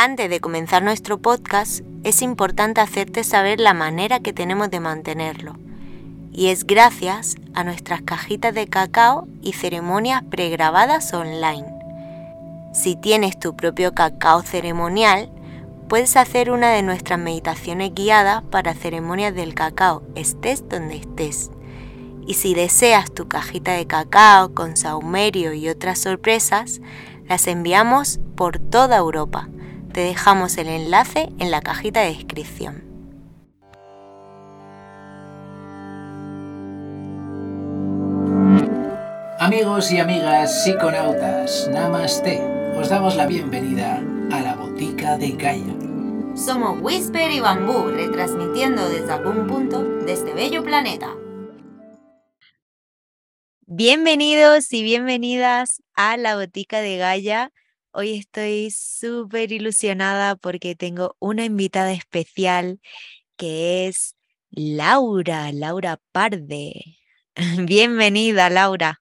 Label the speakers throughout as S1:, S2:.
S1: Antes de comenzar nuestro podcast, es importante hacerte saber la manera que tenemos de mantenerlo. Y es gracias a nuestras cajitas de cacao y ceremonias pregrabadas online. Si tienes tu propio cacao ceremonial, puedes hacer una de nuestras meditaciones guiadas para ceremonias del cacao, estés donde estés. Y si deseas tu cajita de cacao con saumerio y otras sorpresas, las enviamos por toda Europa te dejamos el enlace en la cajita de descripción.
S2: Amigos y amigas psiconautas, Namaste. Os damos la bienvenida a la botica de Gaia.
S1: Somos Whisper y Bambú, retransmitiendo desde algún punto de este bello planeta. Bienvenidos y bienvenidas a la botica de Gaia. Hoy estoy súper ilusionada porque tengo una invitada especial que es Laura, Laura Parde. Bienvenida, Laura.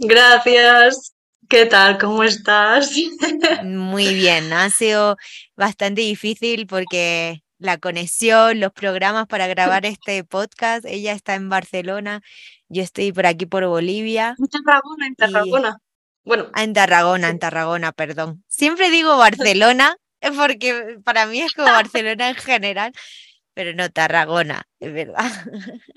S3: Gracias. ¿Qué tal? ¿Cómo estás?
S1: Muy bien, ha sido bastante difícil porque la conexión, los programas para grabar este podcast, ella está en Barcelona, yo estoy por aquí por Bolivia.
S3: En Tarragona, en Tarragona.
S1: Bueno. Ah, en Tarragona, en Tarragona, perdón. Siempre digo Barcelona, porque para mí es como Barcelona en general, pero no Tarragona, es verdad.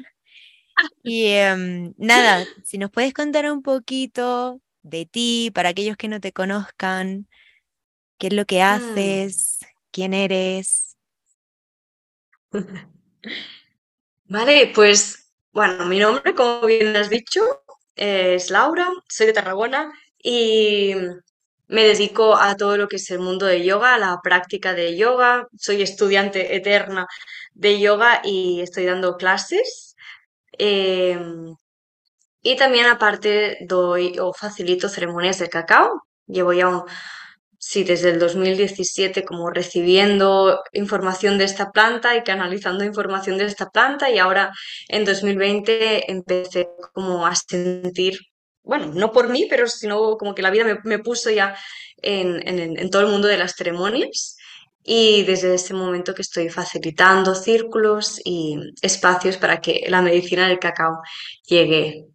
S1: y em, nada, si nos puedes contar un poquito de ti, para aquellos que no te conozcan, qué es lo que mm. haces, quién eres.
S3: Vale, pues bueno, mi nombre, como bien has dicho, es Laura, soy de Tarragona y me dedico a todo lo que es el mundo de yoga, a la práctica de yoga. Soy estudiante eterna de yoga y estoy dando clases. Em, y también aparte doy o facilito ceremonias de cacao. Llevo ya, sí, desde el 2017 como recibiendo información de esta planta y canalizando información de esta planta y ahora en 2020 empecé como a sentir bueno, no por mí, pero sino como que la vida me, puso ya en, todo el mundo de las ceremonias y desde ese momento que estoy facilitando círculos y espacios para que la medicina del cacao llegue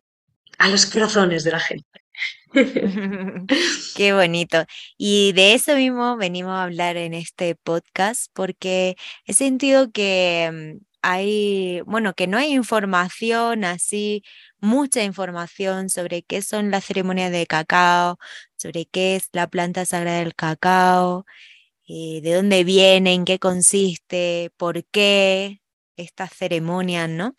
S3: a los corazones de la gente.
S1: Qué bonito. Y de eso mismo venimos a hablar en este podcast porque he sentido que mm, hay, bueno, que no hay información así mucha información sobre qué son las ceremonias de cacao, sobre qué es la planta sagrada del cacao, eh, de dónde viene, en qué consiste, por qué estas ceremonias, ¿no?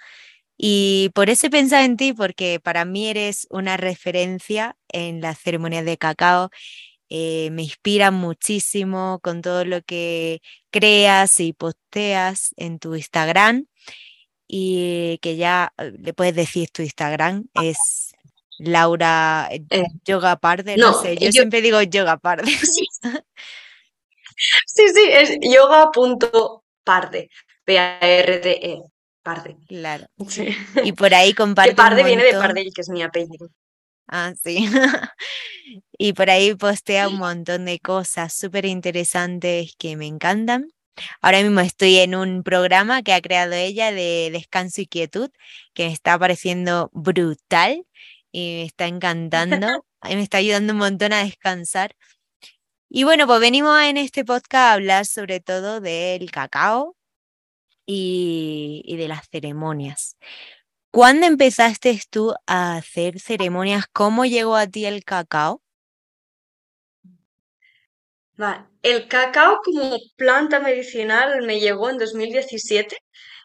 S1: Y por eso he pensado en ti, porque para mí eres una referencia en las ceremonias de cacao. Eh, me inspiran muchísimo con todo lo que creas y posteas en tu Instagram y que ya eh, le puedes decir tu Instagram, es Laura eh, Yoga Parde, no, sé, yo, siempre digo Yoga Parde.
S3: Sí, sí, es yoga.parde, P-A-R-D-E, Parde.
S1: Claro. Y por ahí comparte.
S3: Que Parde viene de Pardel, que es mi apellido.
S1: Ah, sí. Y por ahí postea un montón de cosas súper interesantes que me encantan. Ahora mismo estoy en un programa que ha creado ella de descanso y quietud, que me está pareciendo brutal y me está encantando. y me está ayudando un montón a descansar. Y bueno, pues venimos en este podcast a hablar sobre todo del cacao y, y de las ceremonias. ¿Cuándo empezaste tú a hacer ceremonias? ¿Cómo llegó a ti el cacao?
S3: El cacao como planta medicinal me llegó en 2017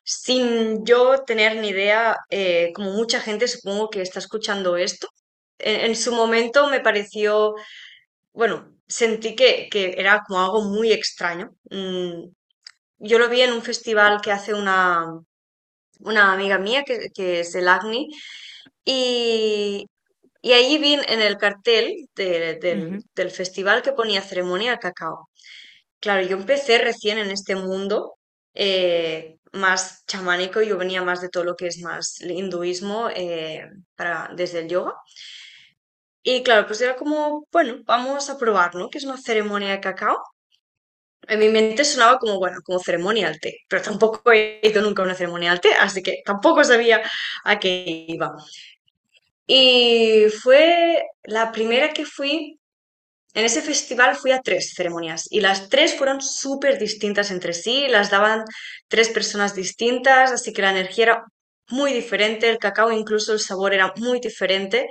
S3: sin yo tener ni idea, eh, como mucha gente supongo que está escuchando esto. En, su momento me pareció, bueno, sentí que, era como algo muy extraño. Mm, yo lo vi en un festival que hace una, una amiga mía, que, que es el ACNI, y, y ahí vi en el cartel del, festival que ponía ceremonia cacao. Claro, yo empecé recién en este mundo eh, más chamánico, yo venía más de todo lo que es más hinduismo eh, para, desde el yoga. Y claro, pues era como, bueno, vamos a probar, ¿no? Que es una ceremonia de cacao. en mi mente sonaba como, bueno, como ceremonial té, pero tampoco he ido nunca a una ceremonial té, así que tampoco sabía a qué iba. Y fue la primera que fui, en ese festival fui a tres ceremonias y las tres fueron súper distintas entre sí, las daban tres personas distintas, así que la energía era muy diferente, el cacao incluso el sabor era muy diferente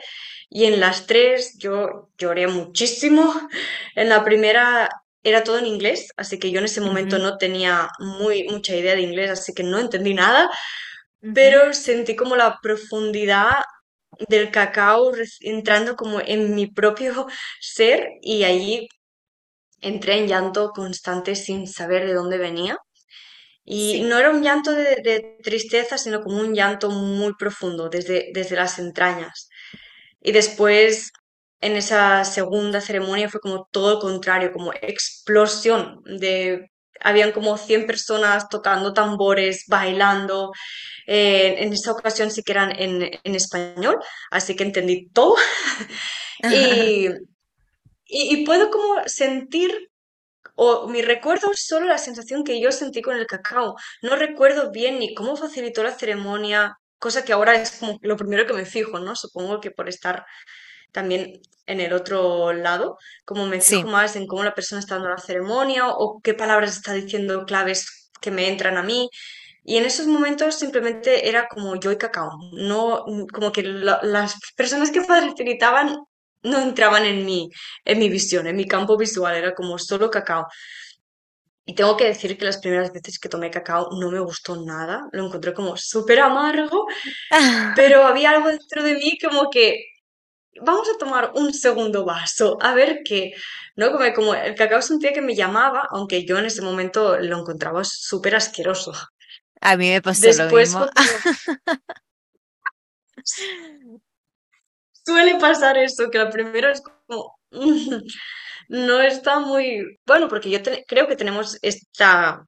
S3: y en las tres yo lloré muchísimo. En la primera era todo en inglés, así que yo en ese momento no tenía muy mucha idea de inglés, así que no entendí nada, pero sentí como la profundidad del cacao entrando como en mi propio ser y allí entré en llanto constante sin saber de dónde venía. Y
S1: Sí.
S3: no era un llanto de, de tristeza, sino como un llanto muy profundo, desde, desde las entrañas. Y después, en esa segunda ceremonia, fue como todo lo contrario, como explosión de... Habían como 100 personas tocando tambores, bailando. Eh, en esa ocasión sí que eran en, español, así que entendí todo. Y, puedo como sentir, o mi recuerdo solo la sensación que yo sentí con el cacao. No recuerdo bien ni cómo facilitó la ceremonia, cosa que ahora es lo primero que me fijo, ¿no? Supongo que por estar también en el otro lado, como me fijo
S1: Sí.
S3: más en cómo la persona está dando la ceremonia o qué palabras está diciendo claves que me entran a mí. Y en esos momentos simplemente era como yo y cacao, no como que la- las personas que facilitaban no entraban en mi, en mi visión, en mi campo visual, era como solo cacao. Y tengo que decir que las primeras veces que tomé cacao no me gustó nada, lo encontré como súper amargo, pero había algo dentro de mí como que vamos a tomar un segundo vaso, a ver qué, ¿no? Como, como el cacao sentía que me llamaba, aunque yo en ese momento lo encontraba súper asqueroso.
S1: A mí me pasó lo
S3: Después
S1: mismo.
S3: suele pasar eso, que la primera es como, no está muy, bueno, porque yo te- creo que tenemos esta,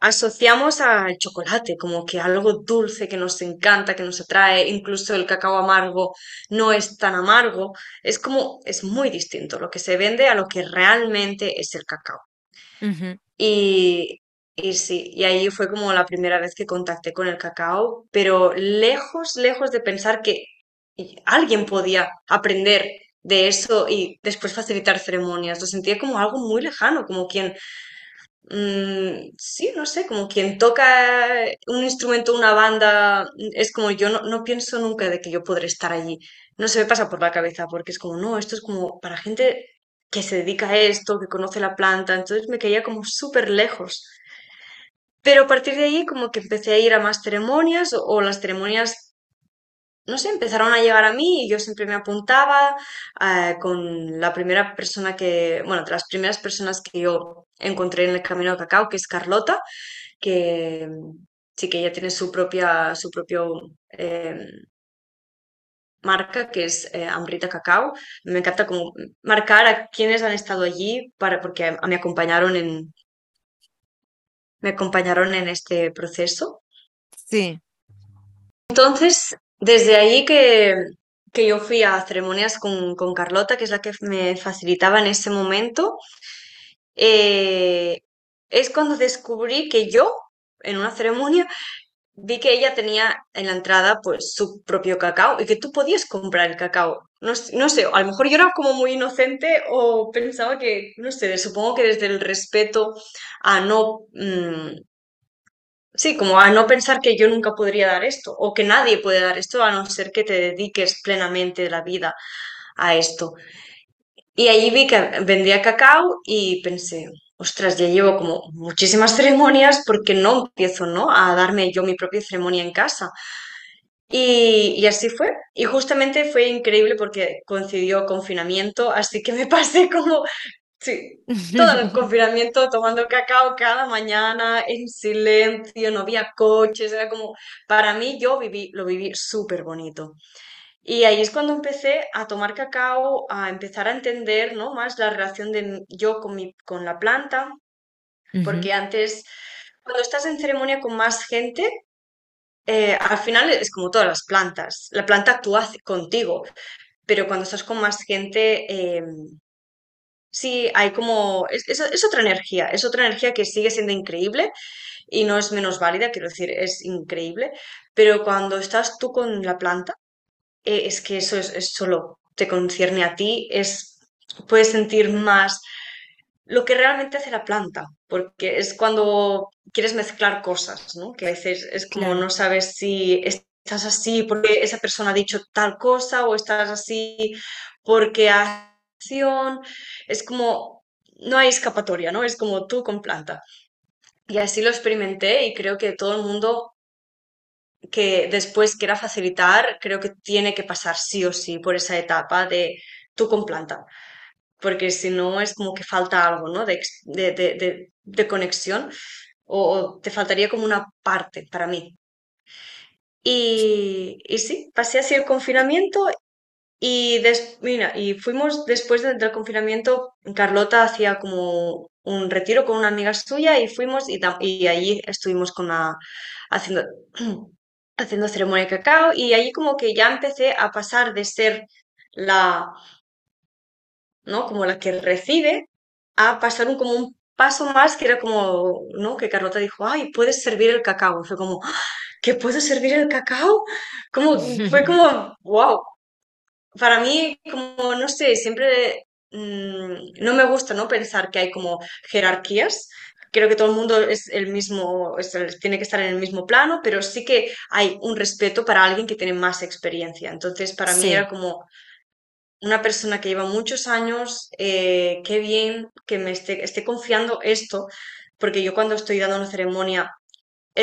S3: asociamos al chocolate como que algo dulce que nos encanta, que nos atrae, incluso el cacao amargo no es tan amargo, es como, es muy distinto lo que se vende a lo que realmente es el cacao. Y, y sí, y ahí fue como la primera vez que contacté con el cacao, pero lejos, lejos de pensar que alguien podía aprender de eso y después facilitar ceremonias. Lo sentía como algo muy lejano, como quien Mm, sí, no sé, como quien toca un instrumento, una banda, mm, es como yo no, no pienso nunca de que yo podré estar allí. No se me pasa por la cabeza porque es como, no, esto es como para gente que se dedica a esto, que conoce la planta, entonces me caía como súper lejos. Pero a partir de ahí como que empecé a ir a más ceremonias o, o las ceremonias, no sé, empezaron a llegar a mí y yo siempre me apuntaba eh, con la primera persona que, bueno, de las primeras personas que yo encontré en el Camino de Cacao, que es Carlota que sí que ella tiene su propia, su propio eh, marca, que es eh, Amrita Cacao. Me encanta como marcar a quienes han estado allí para, porque a- me acompañaron en, me acompañaron en este proceso.
S1: Sí.
S3: Entonces, desde ahí que, que yo fui a ceremonias con, con Carlota, que es la que me facilitaba en ese momento, eh, es cuando descubrí que yo, en una ceremonia, Vi que ella tenía en la entrada pues su propio cacao y que tú podías comprar el cacao. No, sé, a lo mejor yo era como muy inocente o pensaba que, no sé, supongo que desde el respeto a no, mm, sí, como a no pensar que yo nunca podría dar esto o que nadie puede dar esto a no ser que te dediques plenamente la vida a esto. Y allí vi que vendía cacao y pensé, ostras, ya llevo como muchísimas ceremonias porque no empiezo, ¿no? A darme yo mi propia ceremonia en casa. Y, y así fue. Y justamente fue increíble porque coincidió confinamiento, así que me pasé como, sí, todo el confinamiento tomando cacao cada mañana en silencio, no había coches, era como, para mí yo viví, lo viví súper bonito. Y ahí es cuando empecé a tomar cacao, a empezar a entender, ¿no? más la relación de yo con mi, con la planta,
S1: Ujú,
S3: porque antes, cuando estás en ceremonia con más gente, eh, al final es como todas las plantas, la planta actúa contigo, pero cuando estás con más gente, eh, sí, hay como, es, es- es otra energía, es otra energía que sigue siendo increíble y no es menos válida, quiero decir, es increíble, pero cuando estás tú con la planta, eh, es que eso es, es solo te concierne a ti, es, puedes sentir más lo que realmente hace la planta, porque es cuando quieres mezclar cosas, ¿no? Que a veces es como
S1: Claro,
S3: no sabes si estás así porque esa persona ha dicho tal cosa o estás así porque es como no hay escapatoria, ¿no? Es como tú con planta. Y así lo experimenté y creo que todo el mundo que después quiera facilitar, creo que tiene que pasar sí o sí por esa etapa de tú con planta porque si no es como que falta algo, ¿no? De, de- de conexión o, o te faltaría como una parte para mí. Y, y sí, pasé así el confinamiento y, des- mira, y fuimos después de- del confinamiento, Carlota hacía como un retiro con una amiga suya y fuimos y, y allí estuvimos con haciendo, haciendo ceremonia de cacao y allí como que ya empecé a pasar de ser la ¿no? Como la que recibe, a pasar un, como un paso más que era como, ¿no? Que Carlota dijo, ay, puedes servir el cacao. Fue como, "¡Ah! ¿que puedo servir el cacao? Como, fue como, wow. Para mí, como, no sé, siempre mm, no me gusta, ¿no? Pensar que hay como jerarquías. Creo que todo el mundo es el mismo, es el- tiene que estar en el mismo plano, pero sí que hay un respeto para alguien que tiene más experiencia. Entonces, para mí era
S1: sí,
S3: como, una persona que lleva muchos años, eh, qué bien que me esté, esté confiando esto, porque yo cuando estoy dando una ceremonia,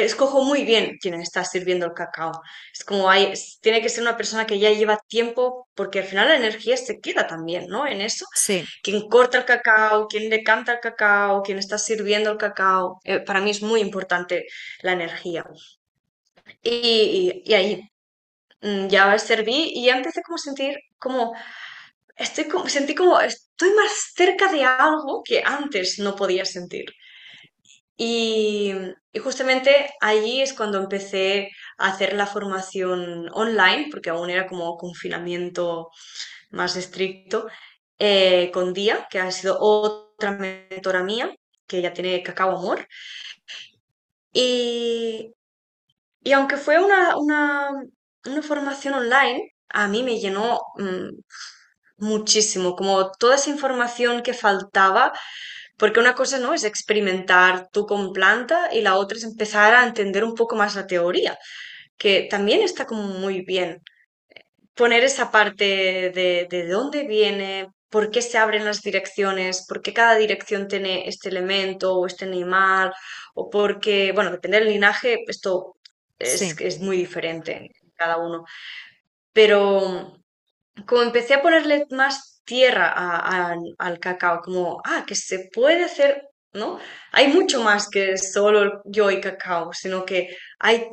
S3: escojo muy bien quién está sirviendo el cacao. Es como hay, tiene que ser una persona que ya lleva tiempo, porque al final la energía se queda también, ¿no? En eso.
S1: sí,
S3: Quien corta el cacao, quien decanta el cacao, quien está sirviendo el cacao. eh, para mí es muy importante la energía. Y, y, y ahí mm, ya serví y ya empecé como a sentir como Estoy como, sentí como, estoy más cerca de algo que antes no podía sentir. Y, y justamente allí es cuando empecé a hacer la formación online, porque aún era como confinamiento más estricto, eh, con Día, que ha sido otra mentora mía, que ya tiene Cacao Amor. Y, y aunque fue una, una, una formación online, a mí me llenó mm, muchísimo, como toda esa información que faltaba Porque una cosa no es experimentar tú con planta y la otra es empezar a entender un poco más la teoría, que también está como muy bien. Poner esa parte de, de dónde viene, por qué se abren las direcciones, por qué cada dirección tiene este elemento o este animal, o porque, bueno, depende del linaje, esto es,
S1: sí.
S3: es muy diferente en cada uno. Pero como empecé a ponerle más tierra al cacao, como, ah, que se puede hacer, ¿no? Hay mucho más que solo yo y cacao, sino que hay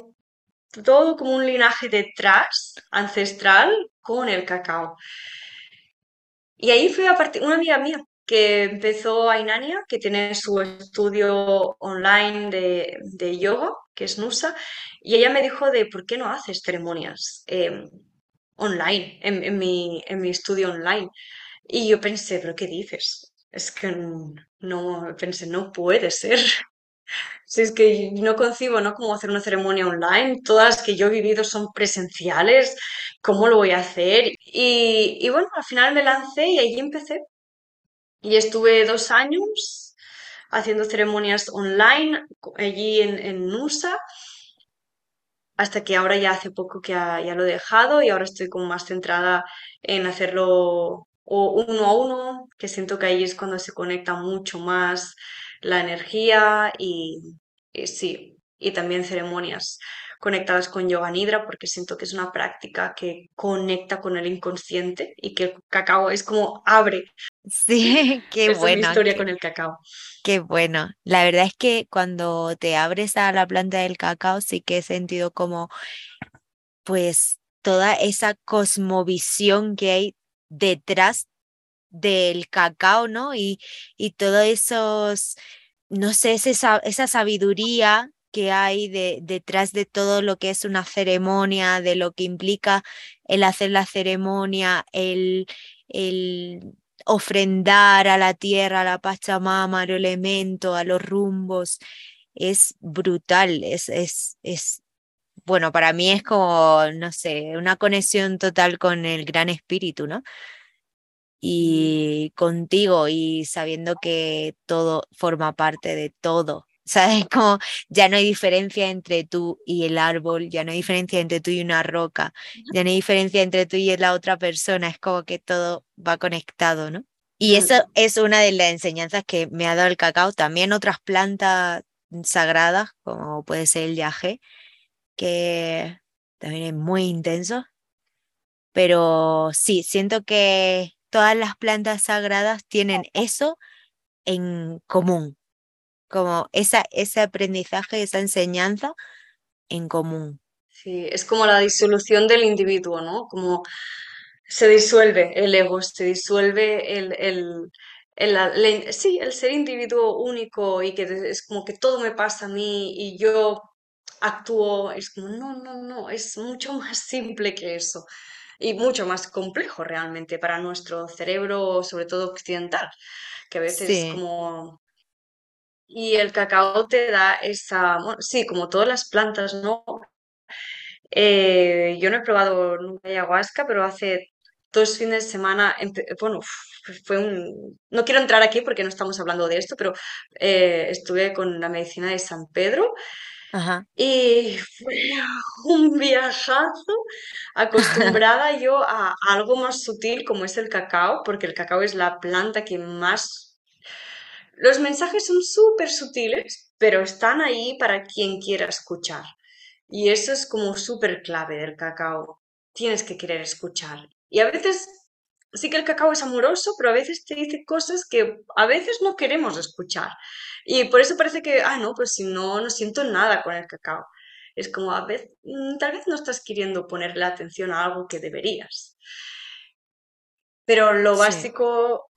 S3: todo como un linaje detrás, ancestral, con el cacao. Y ahí fue a partir, una amiga mía que empezó a Inania, que tiene su estudio online de, de yoga, que es Nusa, y ella me dijo de por qué no haces ceremonias em, online, en mi, en mi estudio online. Y yo pensé, ¿pero qué dices? Es que no, pensé, no puede ser. Si es que no concibo, ¿no? Cómo hacer una ceremonia online. Todas las que yo he vivido son presenciales. ¿Cómo lo voy a hacer? Y, y bueno, al final me lancé y allí empecé. Y estuve dos años haciendo ceremonias online allí en, en Nusa, hasta que ahora ya hace poco que ya, ya lo he dejado y ahora estoy como más centrada en hacerlo o uno a uno, que siento que ahí es cuando se conecta mucho más la energía y, y sí, y también ceremonias conectadas con Yoga Nidra, porque siento que es una práctica que conecta con el inconsciente y que el cacao es como abre.
S1: Sí, qué
S3: Esa es mi
S1: bueno,
S3: historia
S1: qué,
S3: con el cacao.
S1: qué bueno. La verdad es que cuando te abres a la planta del cacao, sí que he sentido como, pues, toda esa cosmovisión que hay detrás del cacao, ¿no? Y, y todos esos, no sé, ese sa- esa sabiduría que hay de, detrás de todo lo que es una ceremonia, de lo que implica el hacer la ceremonia, el, el ofrendar a la tierra, a la Pachamama, al elemento, a los rumbos, es brutal, es, es, es, bueno, para mí es como, no sé, una conexión total con el gran espíritu, ¿no? Y contigo y sabiendo que todo forma parte de todo, ¿sabes? Como ya no hay diferencia entre tú y el árbol, ya no hay diferencia entre tú y una roca, ya no hay diferencia entre tú y la otra persona, es como que todo va conectado, ¿no? Y eso es una de las enseñanzas que me ha dado el cacao. También otras plantas sagradas, como puede ser el yagé, que también es muy intenso. Pero sí, siento que todas las plantas sagradas tienen eso en común, como esa, ese aprendizaje, esa enseñanza en común.
S3: Sí, es como la disolución del individuo, ¿no? Como se disuelve el ego, se disuelve el, el, el, sí, el ser individuo único y que es como que todo me pasa a mí y yo actúo, es como, no, no, no, es mucho más simple que eso y mucho más complejo realmente para nuestro cerebro, sobre todo occidental, que a veces como y el cacao te da esa, sí, como todas las plantas, ¿no? Eh, yo no he probado nunca ayahuasca, pero hace dos fines de semana, bueno, fue un... No quiero entrar aquí porque no estamos hablando de esto, pero eh, estuve con la medicina de San Pedro y fue un viajazo acostumbrada yo a algo más sutil como es el cacao, porque el cacao es la planta que más los mensajes son súper sutiles, pero están ahí para quien quiera escuchar. Y eso es como súper clave del cacao. Tienes que querer escuchar. Y a veces sí que el cacao es amoroso, pero a veces te dice cosas que a veces no queremos escuchar. Y por eso parece que, ah, no, pues si no, no siento nada con el cacao. Es como a veces, mm, tal vez no estás queriendo ponerle atención a algo que deberías. Pero lo básico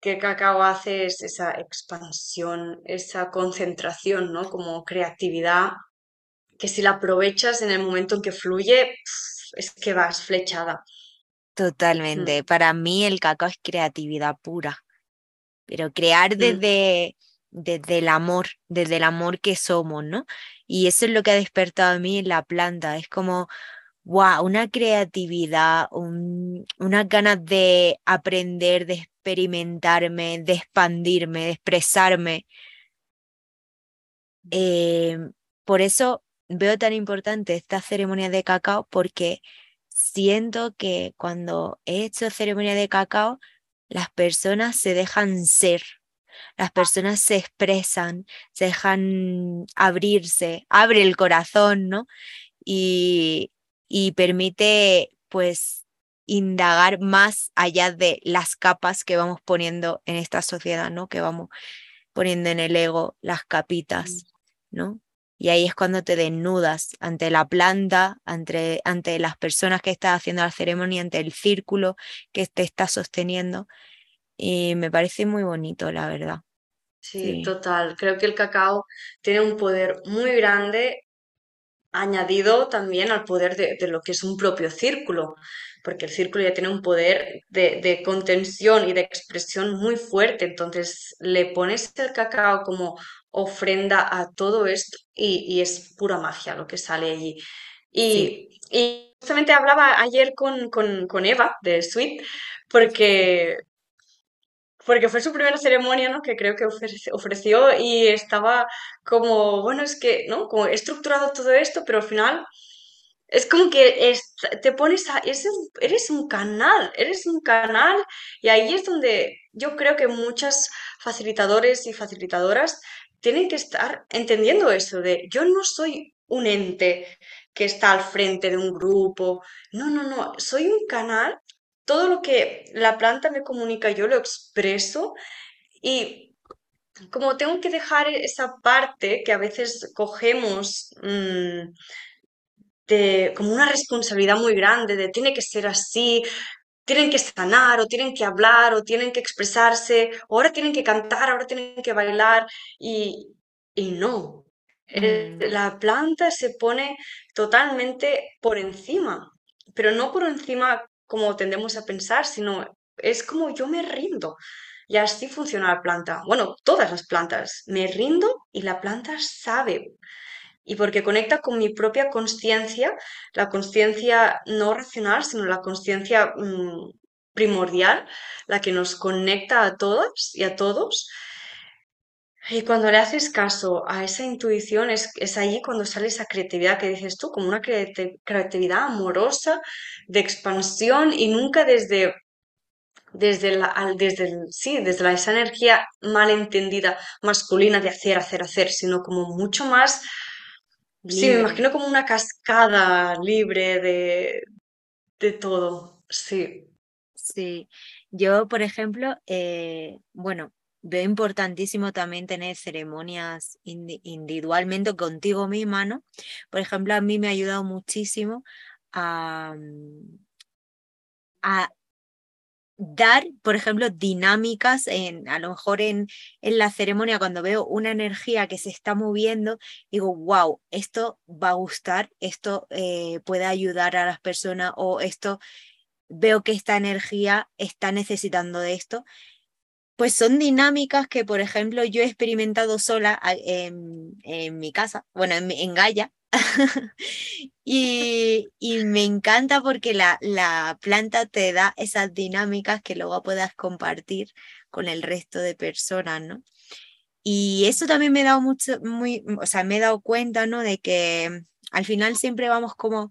S3: que Cacao hace es esa expansión, esa concentración, ¿no? Como creatividad, que si la aprovechas en el momento en que fluye, es que vas flechada.
S1: Totalmente. Mm. Para mí el cacao es creatividad pura, pero crear mm. desde, desde el amor, desde el amor que somos, ¿no? Y eso es lo que ha despertado a mí en la planta. Es como, wow, una creatividad, unas ganas de aprender, de experimentarme, de expandirme, de expresarme. Em, por eso veo tan importante esta ceremonia de cacao porque siento que cuando he hecho ceremonia de cacao, las personas se dejan ser, las personas se expresan, se dejan abrirse, abre el corazón, ¿no? Y, y permite pues indagar más allá de las capas que vamos poniendo en esta sociedad, ¿no? Que vamos poniendo en el ego las capitas, ¿no? Y ahí es cuando te desnudas ante la planta, ante, ante las personas que estás haciendo la ceremonia, ante el círculo que te está sosteniendo. Y me parece muy bonito, la verdad.
S3: sí, total. Creo que el cacao tiene un poder muy grande añadido también al poder de, lo que es un propio círculo, porque el círculo ya tiene un poder de, contención y de expresión muy fuerte, entonces le pones el cacao como ofrenda a todo esto y, es pura magia lo que sale allí. Y, justamente hablaba ayer con, con Eva de Sweet, porque porque fue su primera ceremonia, ¿no? Que creo que ofreció y estaba como, bueno, es que, ¿no? Como he estructurado todo esto, pero al final es como que te pones a, eres un canal, eres un canal y ahí es donde yo creo que muchas facilitadores y facilitadoras tienen que estar entendiendo eso de yo no soy un ente que está al frente de un grupo, no, no, no, soy un canal todo lo que la planta me comunica yo lo expreso y como tengo que dejar esa parte que a veces cogemos mm, de, como una responsabilidad muy grande de tiene que ser así, tienen que sanar o tienen que hablar o tienen que expresarse, o ahora tienen que cantar, ahora tienen que bailar y, y no. Mm. la planta se pone totalmente por encima, pero no por encima como tendemos a pensar, sino es como yo me rindo. Y así funciona la planta. Bueno, todas las plantas. Me rindo y la planta sabe. Y porque conecta con mi propia conciencia, la conciencia no racional, sino la conciencia mm, primordial, la que nos conecta a todas y a todos. Y cuando le haces caso a esa intuición, es, es allí cuando sale esa creatividad que dices tú, como una creatividad amorosa, de expansión y nunca desde desde la, desde sí, desde la, esa energía malentendida masculina de hacer, hacer, hacer, sino como mucho más, sí, me imagino como una cascada libre de, de todo, sí.
S1: Sí, yo, por ejemplo, eh, bueno, veo importantísimo también tener ceremonias individualmente contigo misma, ¿no? Por ejemplo, a mí me ha ayudado muchísimo a, a dar, por ejemplo, dinámicas en, a lo mejor en, en la ceremonia, cuando veo una energía que se está moviendo, digo, wow, esto va a gustar, esto eh, puede ayudar a las personas o esto, veo que esta energía está necesitando de esto. Pues son dinámicas que, por ejemplo, yo he experimentado sola en, en mi casa, bueno, en, en Gaia, y, me encanta porque la, la, planta te da esas dinámicas que luego puedas compartir con el resto de personas, ¿no? Y eso también me he dado mucho, muy, o sea, me he dado cuenta, ¿no? De que al final siempre vamos como,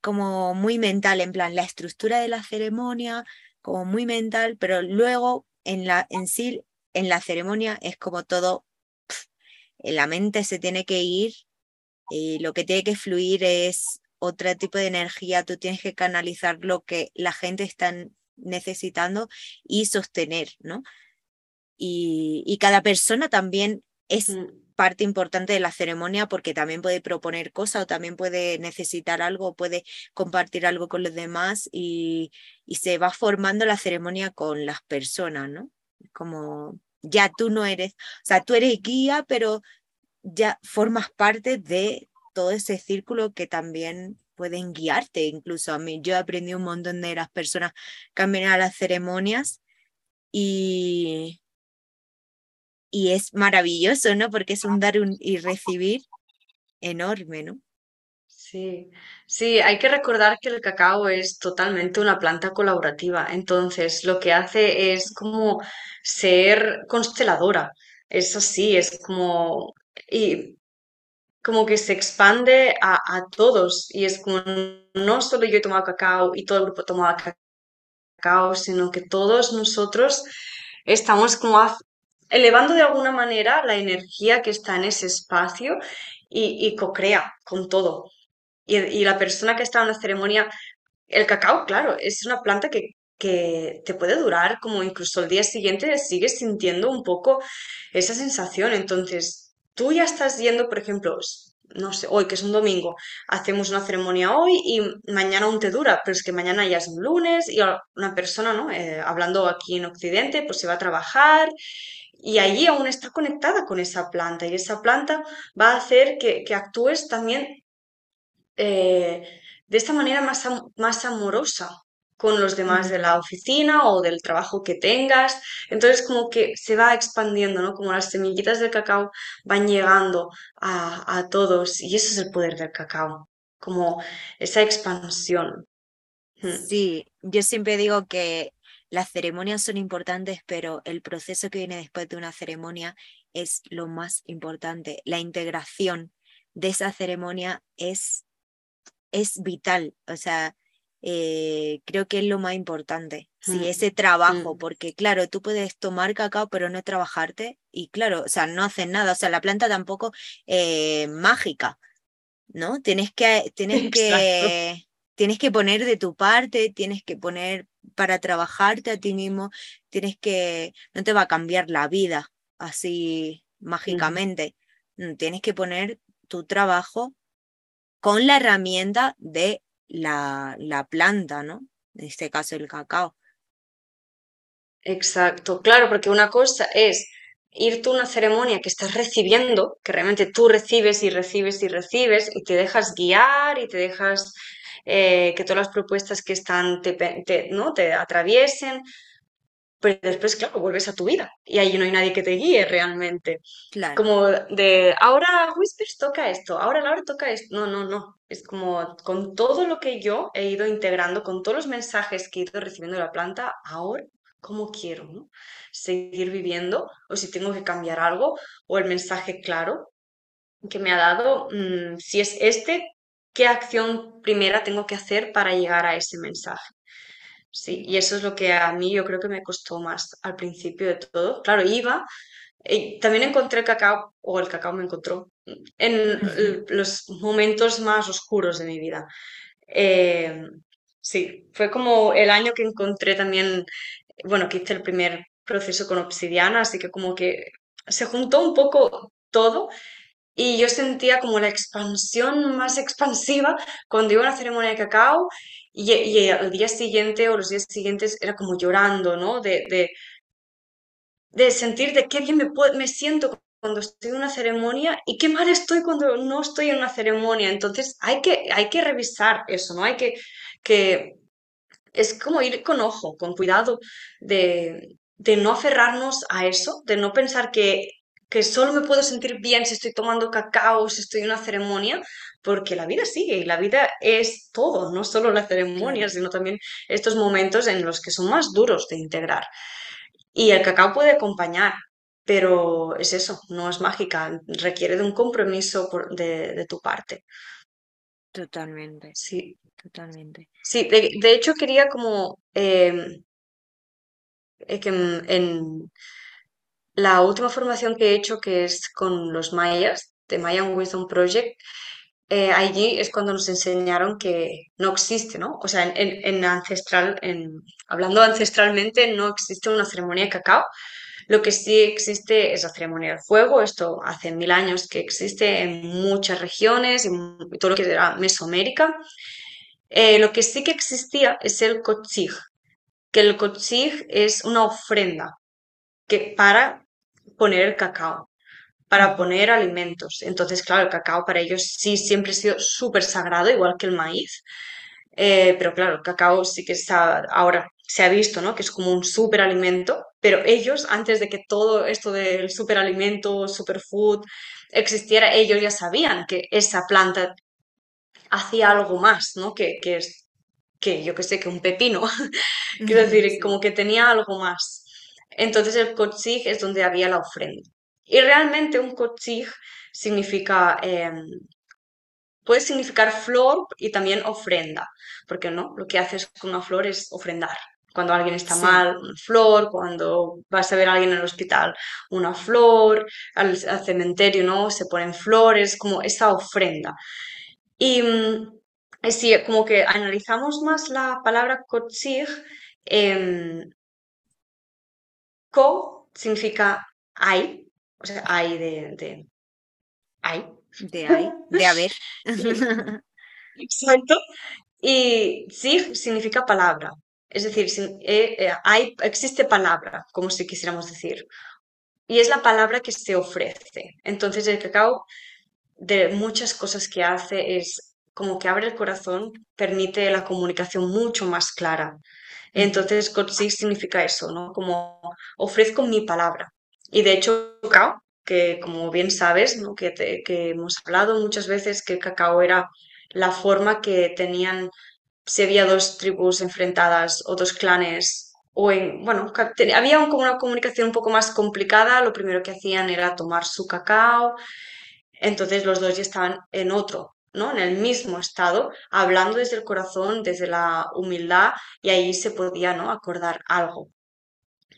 S1: como muy mental, en plan, la estructura de la ceremonia, como muy mental, pero luego en, la, en sí, en la ceremonia es como todo, en la mente se tiene que ir y lo que tiene que fluir es otro tipo de energía, tú tienes que canalizar lo que la gente está necesitando y sostener, ¿no? Y, cada persona también es mm. Parte importante de la ceremonia porque también puede proponer cosas o también puede necesitar algo, puede compartir algo con los demás y, se va formando la ceremonia con las personas, ¿no? Como ya tú no eres, o sea, tú eres guía, pero ya formas parte de todo ese círculo que también pueden guiarte. Incluso a mí, yo aprendí un montón de las personas que han venido a las ceremonias y, y es maravilloso, ¿no? Porque es un dar y recibir enorme, ¿no?
S3: Sí, sí, hay que recordar que el cacao es totalmente una planta colaborativa. Entonces, lo que hace es como ser consteladora. Es así, es como y como que se expande a, todos y es como no solo yo he tomado cacao y todo el grupo tomaba cacao, sino que todos nosotros estamos como elevando de alguna manera la energía que está en ese espacio y, y co-crea con todo. Y, y, la persona que está en la ceremonia, el cacao, claro, es una planta que, que te puede durar como incluso el día siguiente sigues sintiendo un poco esa sensación. Entonces, tú ya estás yendo, por ejemplo, no sé, hoy que es un domingo, hacemos una ceremonia hoy y mañana aún te dura, pero es que mañana ya es un lunes y una persona, ¿no? Eh, hablando aquí en Occidente, pues se va a trabajar y allí aún está conectada con esa planta y esa planta va a hacer que, actúes también eh, de esta manera más, más amorosa, con los demás de la oficina o del trabajo que tengas. Entonces como que se va expandiendo, ¿no? Como las semillitas del cacao van llegando a, todos y ese es el poder del cacao, como esa expansión.
S1: Hmm. Sí, yo siempre digo que las ceremonias son importantes, pero el proceso que viene después de una ceremonia es lo más importante. La integración de esa ceremonia es, es vital. O sea, eh, creo que es lo más importante, sí, mm, ese trabajo, mm. porque claro, tú puedes tomar cacao, pero no trabajarte, y claro, o sea, no haces nada, o sea, la planta tampoco eh, mágica, ¿no? Tienes que, tienes que, tienes que poner de tu parte, tienes que poner para trabajarte a ti mismo, tienes que, no te va a cambiar la vida así mágicamente, mm, tienes que poner tu trabajo con la herramienta de la, la planta, ¿no? En este caso el cacao.
S3: Exacto, claro, porque una cosa es irte a una ceremonia que estás recibiendo, que realmente tú recibes y recibes y recibes y te dejas guiar y te dejas eh, que todas las propuestas que están te, ¿no? te atraviesen, pero después, claro, vuelves a tu vida y ahí no hay nadie que te guíe realmente.
S1: Claro,
S3: Como de, ahora Whispers toca esto, ahora Laura toca esto. No, no, no. Es como con todo lo que yo he ido integrando, con todos los mensajes que he ido recibiendo de la planta, ahora, ¿cómo quiero, no? Seguir viviendo o si tengo que cambiar algo o el mensaje claro que me ha dado, mm, si es este, ¿qué acción primera tengo que hacer para llegar a ese mensaje? Sí, y eso es lo que a mí yo creo que me costó más al principio de todo. Claro, iba, y también encontré el cacao, o el cacao me encontró, en los momentos más oscuros de mi vida. Eh, sí, fue como el año que encontré también, bueno, que hice el primer proceso con obsidiana, así que como que se juntó un poco todo y yo sentía como la expansión más expansiva cuando iba a una ceremonia de cacao y, y al día siguiente o los días siguientes era como llorando, ¿no? De, de, sentir de qué bien me, pue- me siento cuando estoy en una ceremonia y qué mal estoy cuando no estoy en una ceremonia. Entonces hay que, hay que revisar eso, ¿no? Hay que, que es como ir con ojo, con cuidado, de, de no aferrarnos a eso, de no pensar que, que solo me puedo sentir bien si estoy tomando cacao, si estoy en una ceremonia, porque la vida sigue y la vida es todo, no solo la ceremonia, sino también estos momentos en los que son más duros de integrar. Y el cacao puede acompañar. Pero es eso, no es mágica, requiere de un compromiso por- de, de tu parte.
S1: totalmente,
S3: Sí,
S1: totalmente.
S3: sí, de, de hecho quería como em, eh, que en, en la última formación que he hecho, que es con los mayas, de Mayan Wisdom Project, eh, allí es cuando nos enseñaron que no existe, ¿no? O sea, en, ancestral, hablando ancestralmente, no existe una ceremonia de cacao. Lo que sí existe es la ceremonia del fuego. Esto hace mil años que existe en muchas regiones todo lo que era Mesoamérica. Eh, lo que sí que existía es el kotzig, que el kotzig es una ofrenda que para poner el cacao, para poner alimentos. Entonces, claro, el cacao para ellos sí siempre ha sido súper sagrado, igual que el maíz. Eh, pero claro, el cacao sí que está, ahora se ha visto, ¿no? Que es como un superalimento, pero ellos, antes de que todo esto del superalimento, superfood existiera, ellos ya sabían que esa planta hacía algo más, ¿no? Que, que es, que yo que sé, que un pepino. Quiero decir, como que tenía algo más. Entonces el kotzig es donde había la ofrenda. Y realmente un kotzig significa, em, puede significar flor y también ofrenda, porque no, lo que haces con una flor es ofrendar. Cuando alguien está
S1: sí,
S3: mal, una flor, cuando vas a ver a alguien en el hospital, una flor, al, al cementerio, ¿no? Se ponen flores, como esa ofrenda. Y mm, si como que analizamos más la palabra kotzig, em, Ko significa hay, o sea, hay de, de hay.
S1: de ahí, de haber.
S3: Exacto. Y sig significa palabra. Es decir, eh, eh, hay, existe palabra, como si quisiéramos decir. Y es la palabra que se ofrece. Entonces el cacao, de muchas cosas que hace, es como que abre el corazón, permite la comunicación mucho más clara. Entonces, Kotzig significa eso, ¿no? Como ofrezco mi palabra. Y de hecho, cacao, que como bien sabes, ¿no? Que, te- que hemos hablado muchas veces que el cacao era la forma que tenían si había dos tribus enfrentadas o dos clanes, o en, bueno, había como una comunicación un poco más complicada, lo primero que hacían era tomar su cacao, entonces los dos ya estaban en otro, ¿no? En el mismo estado, hablando desde el corazón, desde la humildad, y ahí se podía, ¿no? Acordar algo.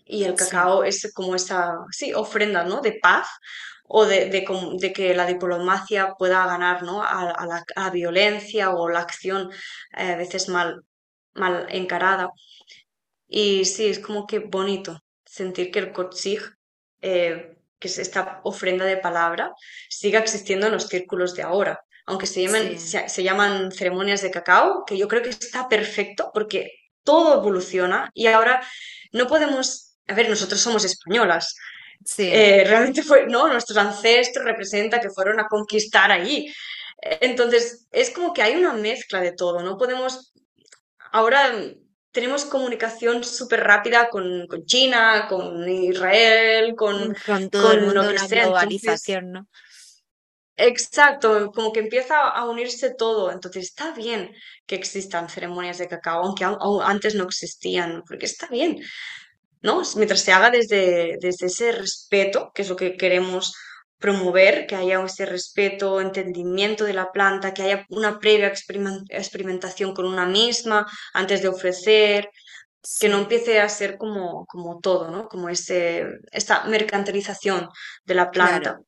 S3: Y el
S1: Sí,
S3: cacao es como esa, sí, ofrenda, ¿no? De paz o de, de, que la diplomacia pueda ganar, ¿no? A, a la, a la violencia o la acción eh, a veces mal, mal encarada. Y sí, es como que bonito sentir que el Kotzig, eh, que es esta ofrenda de palabra, siga existiendo en los círculos de ahora. Aunque se llaman,
S1: sí,
S3: se, se llaman ceremonias de cacao, que yo creo que está perfecto porque todo evoluciona y ahora no podemos, a ver, nosotros somos españolas.
S1: sí,
S3: eh, realmente fue, ¿no? Nuestros ancestros representa que fueron a conquistar allí. Entonces, es como que hay una mezcla de todo, no podemos ahora. tenemos comunicación súper rápida con, con, China, con Israel, con,
S1: con todo
S3: con
S1: el mundo,
S3: lo que
S1: una
S3: sea. Entonces,
S1: globalización, ¿no?
S3: Exacto, como que empieza a unirse todo. Entonces está bien que existan ceremonias de cacao, aunque au- au- antes no existían, porque está bien, ¿no? Mientras se haga desde, desde ese respeto, que es lo que queremos promover, que haya ese respeto, entendimiento de la planta, que haya una previa experimen- experimentación con una misma antes de ofrecer, que no
S1: Sí,
S3: empiece a ser como, como todo, ¿no? Como ese, esta mercantilización de la
S1: claro,
S3: planta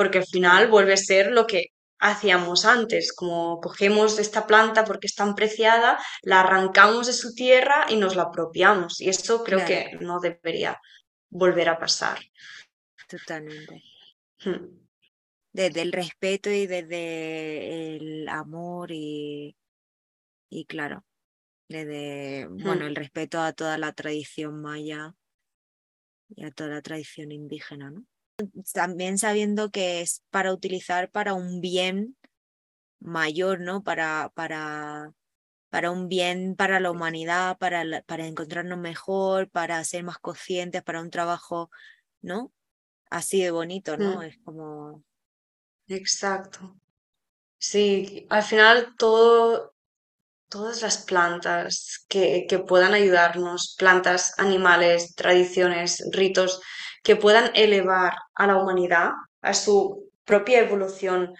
S3: porque al final vuelve a ser lo que hacíamos antes, como cogemos esta planta porque es tan preciada, la arrancamos de su tierra y nos la apropiamos. Y eso creo
S1: claro,
S3: que no debería volver a pasar.
S1: totalmente.
S3: Hmm.
S1: Desde el respeto y desde el amor y, y claro, desde, bueno,
S3: Hmm.
S1: el respeto a toda la tradición maya y a toda la tradición indígena, ¿no? También sabiendo que es para utilizar para un bien mayor, ¿no? Para, para, para un bien para la humanidad, para, la- para encontrarnos mejor, para ser más conscientes, para un trabajo, ¿no? Así de bonito, ¿no?
S3: Hmm.
S1: Es como,
S3: Exacto. Sí, al final todo, todas las plantas que, que puedan ayudarnos, plantas, animales, tradiciones, ritos, que puedan elevar a la humanidad a su propia evolución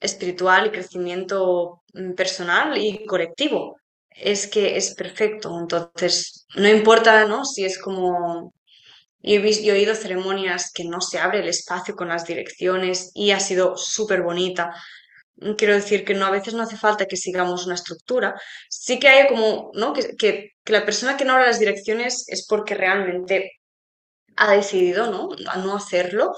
S3: espiritual y crecimiento mm, personal y colectivo. Es que es perfecto. Entonces, no importa, ¿no? Si es como... Yo he visto, yo he oído ceremonias que no se abre el espacio con las direcciones y ha sido súper bonita. Quiero decir que no, a veces no hace falta que sigamos una estructura. Sí que hay como, ¿no? Que, que, que la persona que no abre las direcciones es porque realmente ha decidido, ¿no? A no hacerlo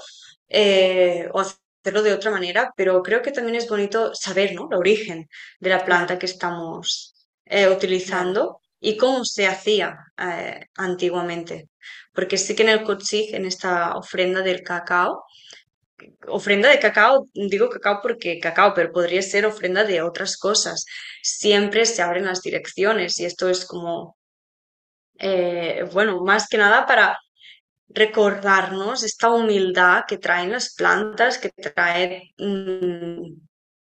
S3: eh, o hacerlo de otra manera, pero creo que también es bonito saber, ¿no? El origen de la planta que estamos eh, utilizando y cómo se hacía eh, antiguamente. Porque sí que en el Kotsig, en esta ofrenda del cacao, ofrenda de cacao, digo cacao porque cacao, pero podría ser ofrenda de otras cosas. Siempre se abren las direcciones y esto es como, eh, bueno, más que nada para recordarnos esta humildad que traen las plantas, que trae, mm,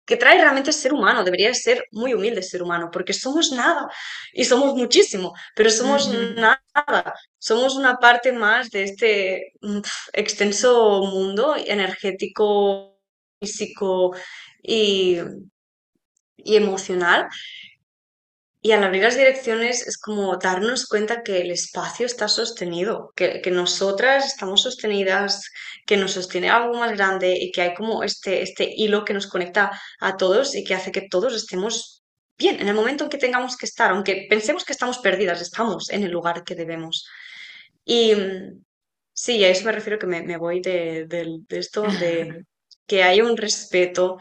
S3: que trae realmente el ser humano. Debería ser muy humilde el ser humano, porque somos nada y somos muchísimo, pero somos nada. Somos una parte más de este mm, extenso mundo energético, físico y, y emocional y al abrir las direcciones es como darnos cuenta que el espacio está sostenido, que, que nosotras estamos sostenidas, que nos sostiene algo más grande y que hay como este, este hilo que nos conecta a todos y que hace que todos estemos bien en el momento en que tengamos que estar, aunque pensemos que estamos perdidas, estamos en el lugar que debemos. Y sí, a eso me refiero que me, me voy de, del- de esto, de que hay un respeto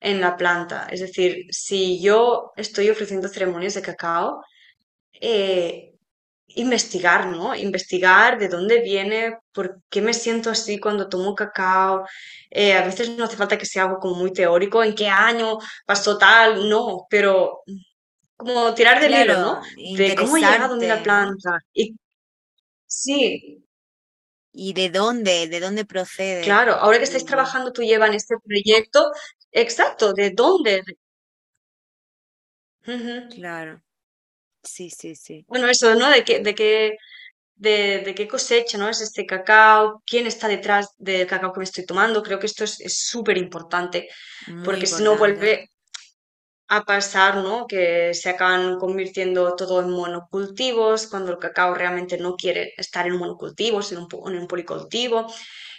S3: en la planta. Es decir, si yo estoy ofreciendo ceremonias de cacao, eh, investigar, ¿no? Investigar de dónde viene, por qué me siento así cuando tomo cacao. Eh, a veces no hace falta que sea algo como muy teórico, en qué año pasó tal, no, pero como tirar del hilo, ¿no?
S1: Claro,
S3: De cómo ha llegado a la planta. Y sí,
S1: ¿Y de dónde? ¿De dónde procede?
S3: claro, ahora que estáis trabajando tú llevan este proyecto, exacto, ¿de dónde? Ujú.
S1: claro, sí, sí, sí.
S3: Bueno, eso, ¿no? De qué, de qué, de, de qué cosecha, ¿no? Es este cacao, quién está detrás del cacao que me estoy tomando. Creo que esto es es súper importante,
S1: Muy
S3: porque si no
S1: importante.
S3: vuelve a pasar, ¿no? Que se acaban convirtiendo todo en monocultivos, cuando el cacao realmente no quiere estar en un monocultivo, sino en un po- en un policultivo,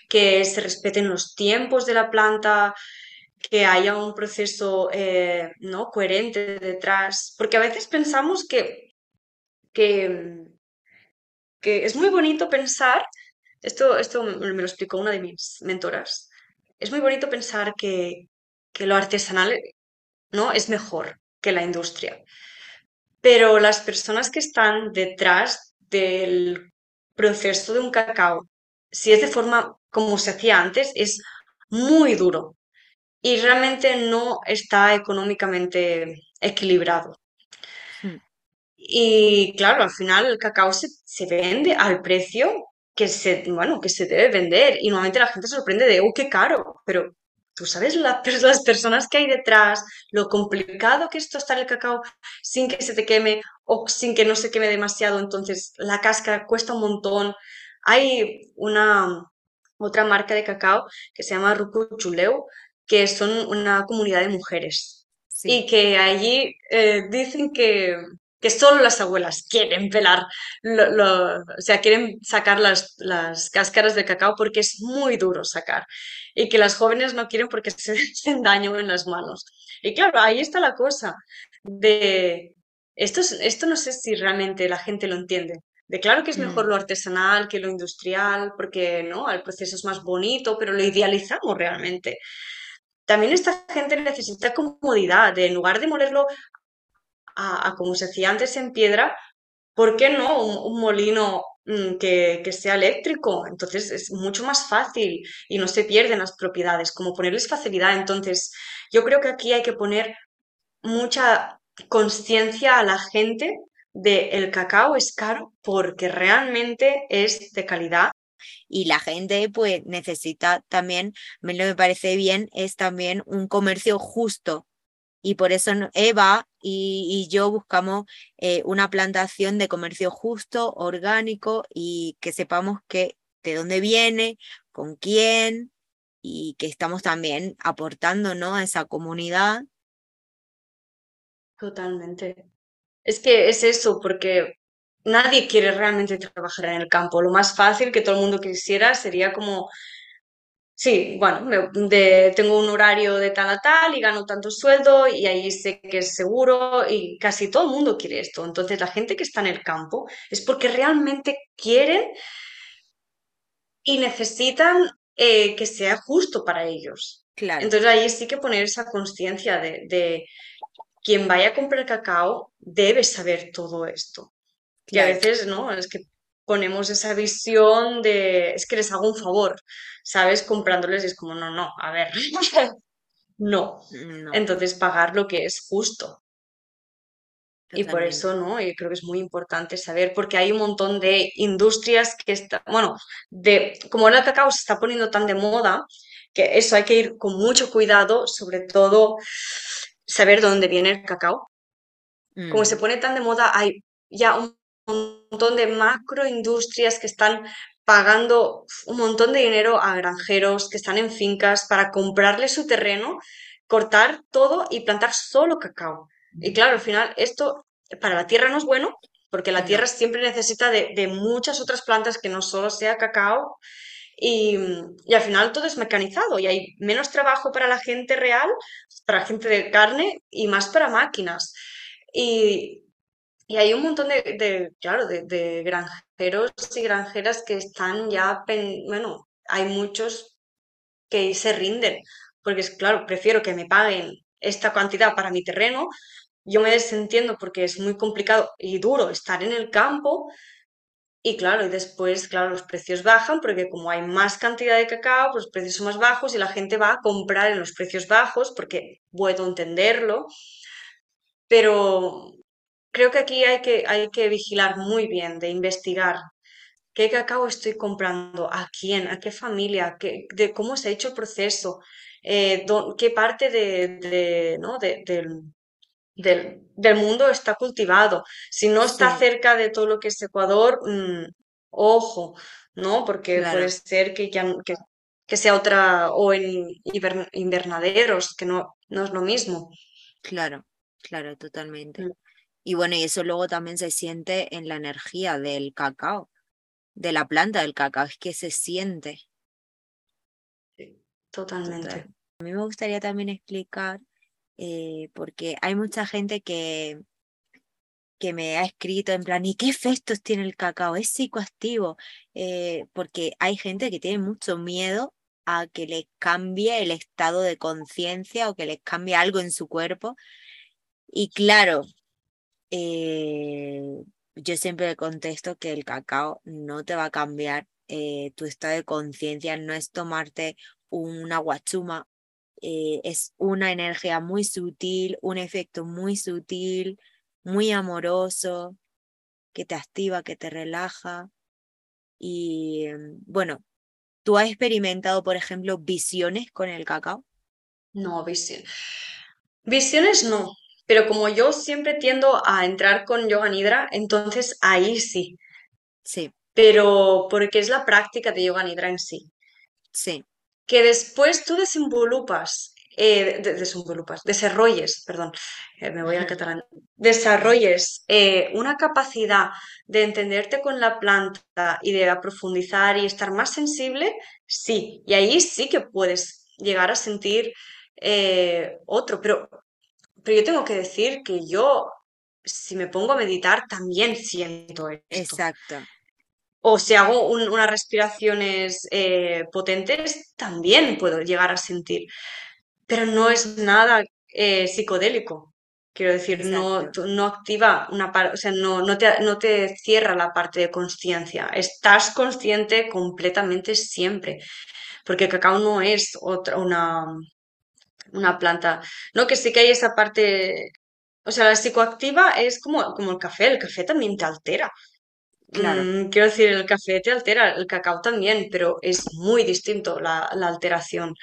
S3: que se respeten los tiempos de la planta, que haya un proceso, eh, ¿no? coherente detrás, porque a veces pensamos que, que que es muy bonito pensar, esto, esto me lo explicó una de mis mentoras, es muy bonito pensar que, que lo artesanal, ¿no? es mejor que la industria, pero las personas que están detrás del proceso de un cacao, si es de forma como se hacía antes, es muy duro y realmente no está económicamente equilibrado.
S1: Mm,
S3: Y claro, al final el cacao se, se vende al precio que se, bueno, que se debe vender. Y normalmente la gente se sorprende de, ¡oh, qué caro! Pero tú sabes la- las personas que hay detrás, lo complicado que es tostar el cacao sin que se te queme o sin que no se queme demasiado. Entonces, la cáscara cuesta un montón. Hay una otra marca de cacao que se llama Rucu Chuleu, que son una comunidad de mujeres.
S1: Sí.
S3: Y que allí eh, dicen que que solo las abuelas quieren pelar, lo- lo- o sea, quieren sacar las, las cáscaras de cacao porque es muy duro sacar y que las jóvenes no quieren porque se hacen daño en las manos. Y claro, ahí está la cosa de esto, es- esto no sé si realmente la gente lo entiende. De claro que es mejor
S1: Mm,
S3: lo artesanal que lo industrial, porque no, el proceso es más bonito, pero lo idealizamos realmente. También esta gente necesita comodidad, en lugar de molerlo a, como se hacía antes en piedra, ¿por qué no un, un molino mm, que, que sea eléctrico? Entonces es mucho más fácil y no se pierden las propiedades, como ponerles facilidad. Entonces, yo creo que aquí hay que poner mucha conciencia a la gente de el cacao es caro porque realmente es de calidad.
S1: Y la gente pues necesita también, a mí lo me parece bien es también un comercio justo. Y por eso Eva y, y yo buscamos eh, una plantación de comercio justo, orgánico y que sepamos que de dónde viene, con quién y que estamos también aportando, ¿no? a esa comunidad.
S3: Totalmente. Es que es eso, porque nadie quiere realmente trabajar en el campo. Lo más fácil que todo el mundo quisiera sería como Sí, bueno, me- de- tengo un horario de tal a tal y gano tanto sueldo y ahí sé que es seguro y casi todo el mundo quiere esto. Entonces, la gente que está en el campo es porque realmente quieren y necesitan eh, que sea justo para ellos.
S1: Claro,
S3: Entonces, ahí sí que poner esa conciencia de, de quien vaya a comprar cacao debe saber todo esto. Y a veces, ¿no? Es que ponemos esa visión de, es que les hago un favor, ¿sabes? Comprándoles y es como, no, no, a ver, no.
S1: No,
S3: Entonces, pagar lo que es justo. Y por eso, ¿no? Yo creo que es muy importante saber, porque hay un montón de industrias que están, bueno, de, como el cacao se está poniendo tan de moda, que eso hay que ir con mucho cuidado, sobre todo saber dónde viene el cacao como se
S1: Mm,
S3: pone tan de moda, hay ya un montón de macroindustrias que están pagando un montón de dinero a granjeros que están en fincas para comprarle su terreno, cortar todo y plantar solo cacao. Y claro, al final esto para la tierra no es bueno, porque la tierra siempre necesita de, de muchas otras plantas que no solo sea cacao. Y, y al final todo es mecanizado y hay menos trabajo para la gente real, para gente de carne y más para máquinas. Y, y hay un montón de, claro, de, granjeros y granjeras que están ya, bueno, hay muchos que se rinden, porque es claro, prefiero que me paguen esta cantidad para mi terreno. Yo me desentiendo porque es muy complicado y duro estar en el campo y claro, y después, claro, los precios bajan porque como hay más cantidad de cacao, pues los precios son más bajos y la gente va a comprar en los precios bajos porque puedo entenderlo, pero creo que aquí hay que, hay que vigilar muy bien, de investigar qué cacao estoy comprando, a quién, a qué familia, qué- de cómo se ha hecho el proceso, eh, qué parte de, de, ¿no? de- del, del, del mundo está cultivado. Si no está
S1: sí,
S3: cerca de todo lo que es Ecuador, mm, ojo, ¿no? Porque puede ser que, ya, que, que sea otra, o en invernaderos, que no, no es lo mismo.
S1: claro, claro, totalmente.
S3: Mm,
S1: Y bueno, y eso luego también se siente en la energía del cacao, de la planta del cacao, es que se siente
S3: sí,
S1: total.
S3: Totalmente.
S1: A mí me gustaría también explicar, eh, porque hay mucha gente que, que me ha escrito en plan, ¿y qué efectos tiene el cacao? ¿Es psicoactivo? Eh, porque hay gente que tiene mucho miedo a que les cambie el estado de conciencia o que les cambie algo en su cuerpo. Y claro, eh, yo siempre contesto que el cacao no te va a cambiar eh, tu estado de conciencia, no es tomarte una guachuma, eh, es una energía muy sutil, un efecto muy sutil muy amoroso, que te activa, que te relaja. Y em, bueno, ¿tú has experimentado, por ejemplo, visiones con el cacao?
S3: No, visiones. Visiones no, pero como yo siempre tiendo a entrar con yoga nidra, entonces ahí sí.
S1: Sí.
S3: Pero porque es la práctica de yoga nidra en sí.
S1: Sí.
S3: Que después tú desenvolupas, eh, desarrolles, perdón, eh, me voy a catalán, desarrolles eh, una capacidad de entenderte con la planta y de profundizar y estar más sensible, sí, y ahí sí que puedes llegar a sentir otro, pero pero yo tengo que decir que yo, si me pongo a meditar, también siento esto.
S1: Exacto.
S3: O si hago unas respiraciones eh, potentes, también puedo llegar a sentir. Pero no es nada eh, psicodélico. Quiero decir, no, no activa una parte, o sea, no, no, te, no te cierra la parte de conciencia. Estás consciente completamente siempre. Porque el cacao no es otra, una, una planta. No, que sí que hay esa parte, o sea, la psicoactiva es como, como el café, el café también te altera.
S1: Claro.
S3: Mm, quiero decir, el café te altera, el cacao también, pero es muy distinto la, alteración.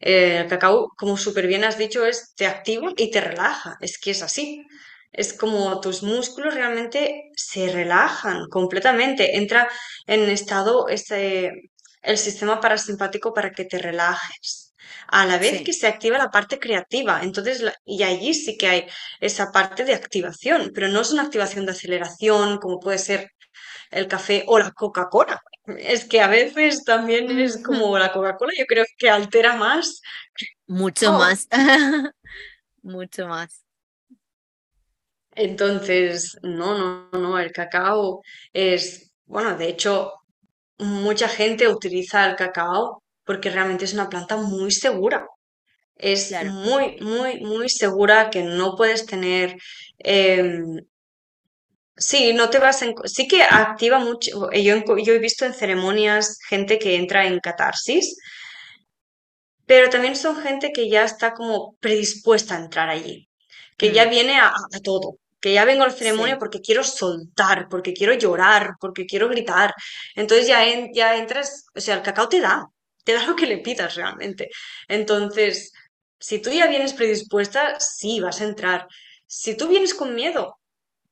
S3: Eh, el cacao, como súper bien has dicho, es te activa y te relaja. Es que es así. Es como tus músculos realmente se relajan completamente. Entra en estado este, el sistema parasimpático para que te relajes a la vez que se activa la parte creativa. Entonces, y allí sí que hay esa parte de activación, pero no es una activación de aceleración como puede ser el café o la Coca-Cola. Es que a veces también es como la Coca-Cola, yo creo que altera más.
S1: Mucho oh. más. Mucho más.
S3: Entonces, no, no, no, el cacao es, bueno, de hecho, mucha gente utiliza el cacao porque realmente es una planta muy segura. Es muy, muy, muy segura que no puedes tener... Em, sí, no te vas Sí que activa mucho... Yo, yo he visto en ceremonias gente que entra en catarsis, pero también son gente que ya está como predispuesta a entrar allí, que ya mm. viene a, todo, que ya vengo a la ceremonia porque quiero soltar, porque quiero llorar, porque quiero gritar. Entonces ya, ya entras, o sea, el cacao te da, te da lo que le pidas realmente. Entonces, si tú ya vienes predispuesta, sí, vas a entrar. Si tú vienes con miedo,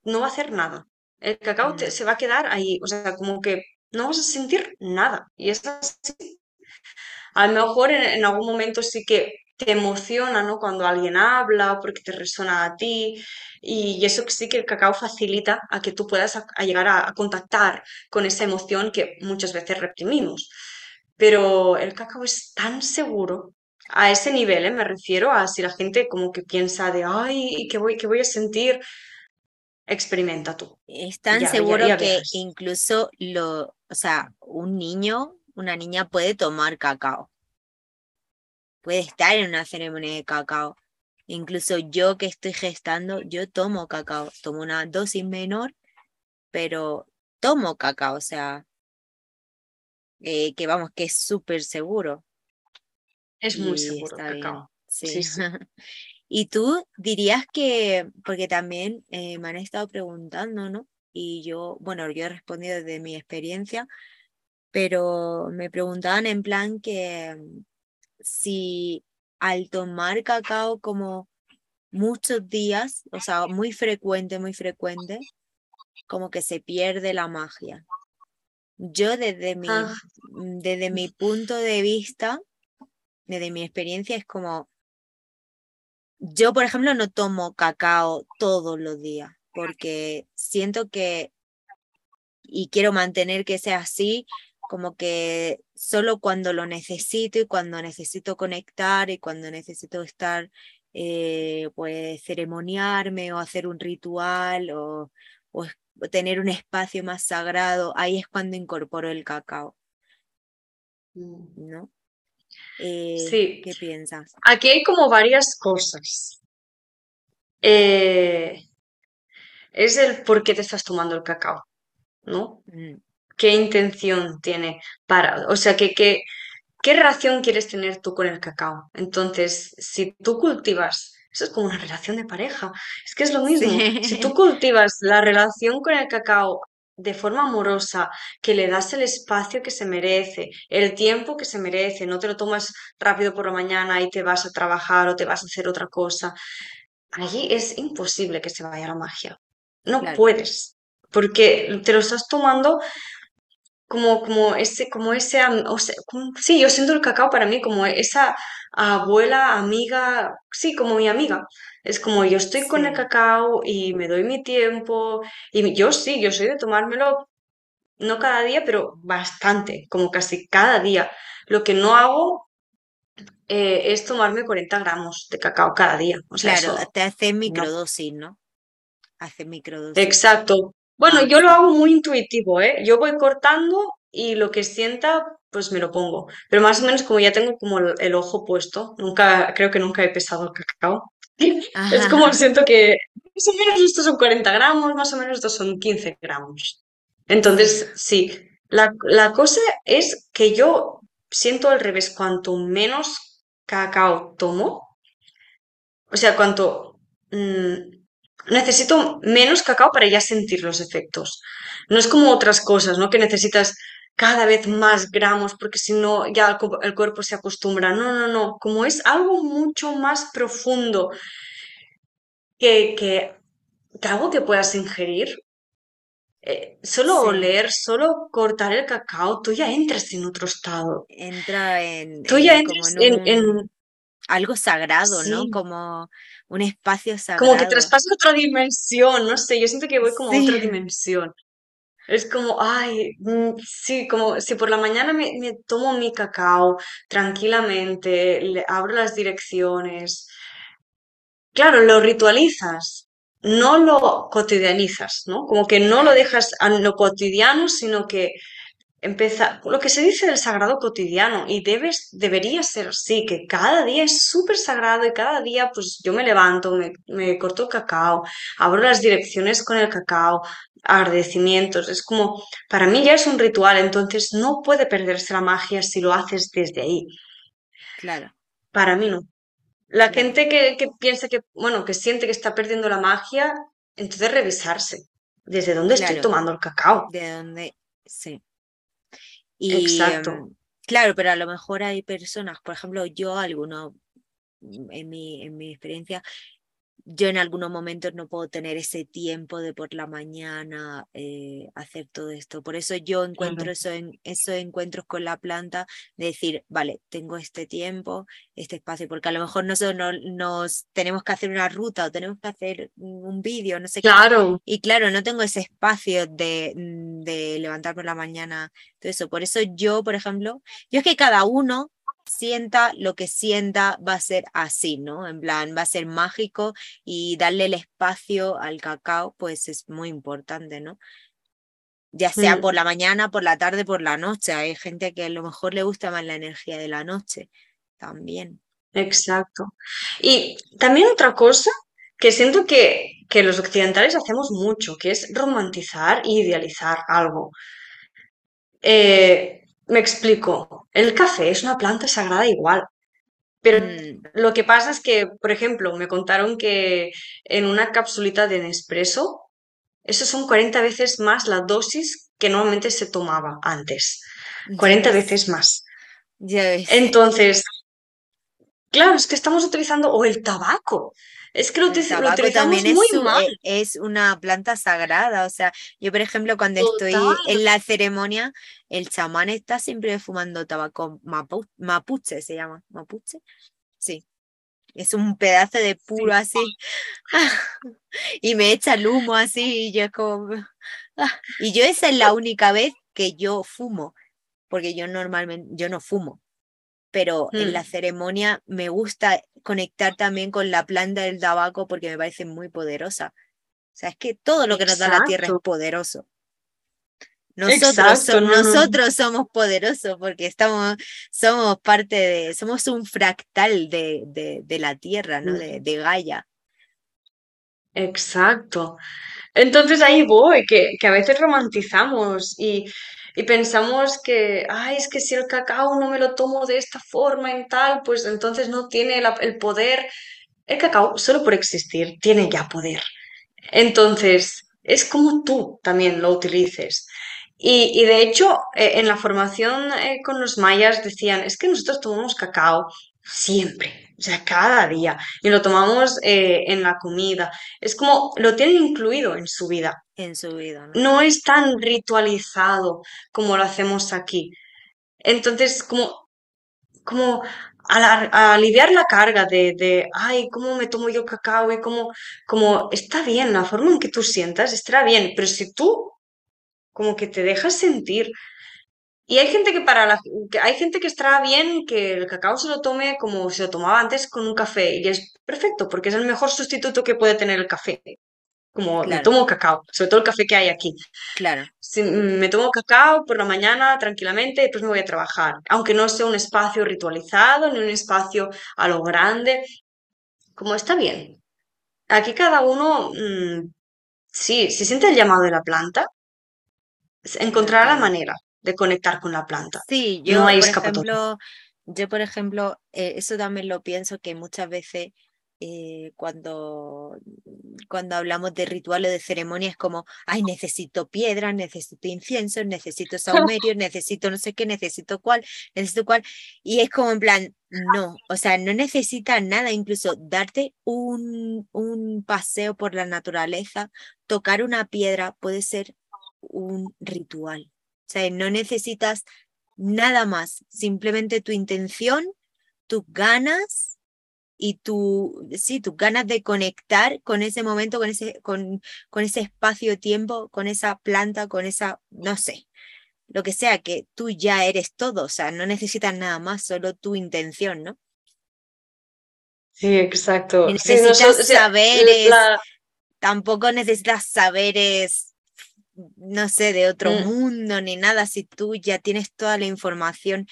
S3: no va a hacer nada. El cacao te, se va a quedar ahí, o sea, como que no vas a sentir nada. Y es así. A lo mejor en, algún momento sí que te emociona, ¿no? Cuando alguien habla, porque te resuena a ti. Y, eso sí que el cacao facilita a que tú puedas llegar a contactar con esa emoción que muchas veces reprimimos pero el cacao es tan seguro. A ese nivel, ¿eh? me refiero a si la gente como que piensa de, ay, ¿qué voy, qué voy a sentir? Experimenta tú.
S1: Es tan seguro que incluso lo, o sea, un niño, una niña puede tomar cacao. Puede estar en una ceremonia de cacao. Incluso yo que estoy gestando, yo tomo cacao. Tomo una dosis menor, pero tomo cacao. O sea, eh, que vamos, que es súper seguro.
S3: Es muy seguro,
S1: Sí. y tú dirías que, porque también eh, me han estado preguntando, ¿no? Y yo, bueno, yo he respondido desde mi experiencia, pero me preguntaban en plan que mm, si al tomar cacao como muchos días, o sea, muy frecuente, muy frecuente, como que se pierde la magia. Yo desde mi, ah. mm, desde mi punto de vista, desde mi experiencia, es como, yo por ejemplo no tomo cacao todos los días porque siento que, y quiero mantener que sea así, como que solo cuando lo necesito y cuando necesito conectar y cuando necesito estar, eh, pues ceremoniarme o hacer un ritual o, o, tener un espacio más sagrado, ahí es cuando incorporo el cacao. ¿No? Eh,
S3: sí.
S1: ¿Qué piensas?
S3: Aquí hay como varias cosas. Eh, es el por qué te estás tomando el cacao, ¿no? Mm. ¿Qué intención tiene para, o sea, que, ¿qué relación quieres tener tú con el cacao? Entonces, si tú cultivas Eso es como una relación de pareja. Es que es lo mismo. Si tú cultivas la relación con el cacao de forma amorosa, que le das el espacio que se merece, el tiempo que se merece, no te lo tomas rápido por la mañana y te vas a trabajar o te vas a hacer otra cosa, allí es imposible que se vaya la magia. No puedes, porque te lo estás tomando como, como ese, como ese, o sea, sí, yo siento el cacao para mí como esa abuela, amiga, sí, como mi amiga. Es como yo estoy con el cacao y me doy mi tiempo y yo sí, yo soy de tomármelo no cada día, pero bastante, como casi cada día. Lo que no hago eh, es tomarme 40 gramos de cacao cada día. O sea,
S1: claro, te hace microdosis, ¿no? Hace microdosis.
S3: Exacto. Bueno, yo lo hago muy intuitivo, ¿eh? Yo voy cortando y lo que sienta, pues me lo pongo. Pero más o menos como ya tengo como el, ojo puesto, nunca, creo que nunca he pesado el cacao. Es como siento que más o menos estos son 40 gramos, más o menos estos son 15 gramos. Entonces, sí, la, cosa es que yo siento al revés, cuanto menos cacao tomo, o sea, cuanto... Mm, necesito menos cacao para ya sentir los efectos. No es como otras cosas, ¿no? Que necesitas cada vez más gramos porque si no ya el, cuerpo se acostumbra. No, no, no. Como es algo mucho más profundo que, que, algo que puedas ingerir, eh, solo oler, solo cortar el cacao, tú ya entras en otro estado.
S1: Entra en...
S3: Tú ya entras en,
S1: algo sagrado, ¿no? Como un espacio sagrado.
S3: Como que traspasas otra dimensión, no sé, yo siento que voy como a otra dimensión. Es como, ay, mm, sí, como si por la mañana me, tomo mi cacao tranquilamente, le abro las direcciones. Claro, lo ritualizas, no lo cotidianizas, ¿no? Como que no lo dejas a lo cotidiano, sino que empieza lo que se dice del sagrado cotidiano y debes, debería ser así, que cada día es súper sagrado y cada día pues yo me levanto, me, me corto el cacao, abro las direcciones con el cacao, agradecimientos, es como, para mí ya es un ritual, entonces no puede perderse la magia si lo haces desde ahí.
S1: Claro.
S3: Para mí no. La gente que, que piensa que, bueno, que siente que está perdiendo la magia, entonces revisarse. ¿Desde dónde estoy tomando el cacao?
S1: De dónde, sí. Y, em, claro, pero a lo mejor hay personas, por ejemplo, yo, alguno, en mi, en mi experiencia, yo en algunos momentos no puedo tener ese tiempo de por la mañana eh, hacer todo esto. Por eso yo encuentro eso en esos encuentros con la planta, de decir, vale, tengo este tiempo, este espacio, porque a lo mejor nosotros nos tenemos que hacer una ruta o tenemos que hacer un vídeo, no sé
S3: claro.
S1: qué. Y claro, no tengo ese espacio de, mm, de levantarme la mañana, todo eso. Por eso yo, por ejemplo, yo es que cada uno sienta lo que sienta va a ser así, ¿no? En plan, va a ser mágico y darle el espacio al cacao, pues es muy importante, ¿no? Ya sea por mm. la mañana, por la tarde, por la noche. Hay gente que a lo mejor le gusta más la energía de la noche también.
S3: Exacto. Y también otra cosa que siento que, que los occidentales hacemos mucho, que es romantizar e idealizar algo. Eh, me explico. El café es una planta sagrada igual. Pero mm. lo que pasa es que, por ejemplo, me contaron que en una capsulita de Nespresso, eso son 40 veces más la dosis que normalmente se tomaba antes. 40 veces más.
S1: Ya
S3: Entonces, claro, es que estamos utilizando, o el tabaco. Es que lo, utilizamos muy
S1: es,
S3: mal.
S1: es una planta sagrada. O sea, yo, por ejemplo, cuando estoy en la ceremonia, el chamán está siempre fumando tabaco mapuche, se llama. ¿Mapuche? Sí. Es un pedazo de puro así. y me echa el humo así y yo como... Ah, y yo esa es la única vez que yo fumo, porque yo normalmente, yo no fumo pero en la mm. ceremonia me gusta conectar también con la planta del tabaco porque me parece muy poderosa. O sea, es que todo lo que nos da la tierra es poderoso. Nosotros, nosotros somos poderosos porque estamos, somos parte de, somos un fractal de, de, la tierra, ¿no? Mm. De, de Gaia.
S3: Exacto. Entonces ahí voy, que, que a veces romantizamos y y pensamos que, ay, es que si el cacao no me lo tomo de esta forma en tal, pues entonces no tiene el poder. el cacao, solo por existir, tiene ya poder. Entonces, es como tú también lo utilices. Y, y de hecho, eh, en la formación eh, con los mayas decían, es que nosotros tomamos cacao siempre, o sea, cada día, y lo tomamos eh, en la comida. Es como lo tienen incluido en su vida.
S1: En su vida, ¿no?
S3: No es tan ritualizado como lo hacemos aquí. Entonces, como, como a aliviar la carga de, de, ay, ¿cómo me tomo yo cacao? Y cómo, como, está bien, la forma en que tú sientas estará bien, pero si tú como que te dejas sentir. Y hay gente que para la, que hay gente que estará bien que el cacao se lo tome como se lo tomaba antes con un café y es perfecto porque es el mejor sustituto que puede tener el café. Como me
S1: Claro,
S3: tomo cacao, sobre todo el café que hay aquí.
S1: claro,
S3: Si me tomo cacao por la mañana tranquilamente y después me voy a trabajar, aunque no sea un espacio ritualizado ni un espacio a lo grande, como está bien. Aquí cada uno, mm, sí, si siente el llamado de la planta, encontrará la manera de conectar con la planta.
S1: Sí,
S3: No
S1: yo,
S3: hay
S1: por ejemplo, yo, por ejemplo, eh, eso también lo pienso que muchas veces eh, cuando, cuando hablamos de rituales, de ceremonias, como, ay, necesito piedras, necesito incienso, necesito saumerios, necesito no sé qué, necesito cuál, necesito cuál, y es como en plan, no, o sea, no necesitas nada, incluso darte un, un paseo por la naturaleza, tocar una piedra puede ser un ritual. O sea, no necesitas nada más, simplemente tu intención, tus ganas y tu, sí, tus ganas de conectar con ese momento, con ese, con, con ese espacio-tiempo, con esa planta, con esa, no sé, lo que sea, que tú ya eres todo, o sea, no necesitas nada más, solo tu intención, ¿no?
S3: Sí, exacto. Sí,
S1: necesitas saberes,
S3: la,
S1: tampoco necesitas saberes, no sé, de otro
S3: mm,
S1: mundo ni nada, si tú ya tienes toda la información,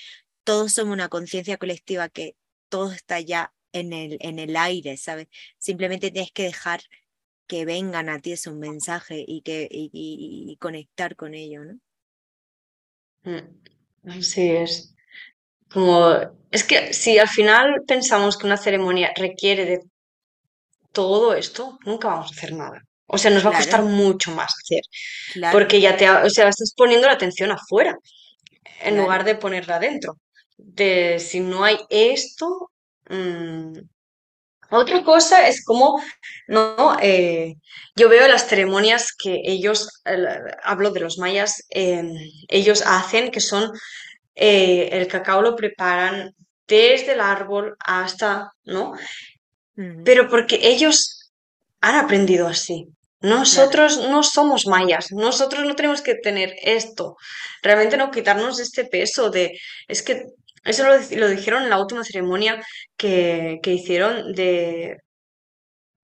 S1: todos somos una conciencia colectiva que todo está ya en el, en el aire, ¿sabes? Simplemente tienes que dejar que vengan a ti esos mensajes y, que, y, y- y conectar con ello, ¿no?
S3: mm, así es. Como, es que si al final pensamos que una ceremonia requiere de todo esto, nunca vamos a hacer nada. O sea, nos va a costar mucho más hacer,
S1: claro,
S3: porque ya te, o sea, estás poniendo la atención afuera en
S1: claro.
S3: lugar de ponerla adentro. De si no hay esto, mm, Otra cosa es como, no, Eh, yo veo las ceremonias que ellos, el- hablo de los mayas, em, ellos hacen, que son, eh, el cacao lo preparan desde el árbol hasta, ¿no? Pero porque ellos han aprendido así. Nosotros no somos mayas, nosotros no tenemos que tener esto. Realmente no quitarnos este peso de, es que eso lo, lo dijeron en la última ceremonia que, que hicieron de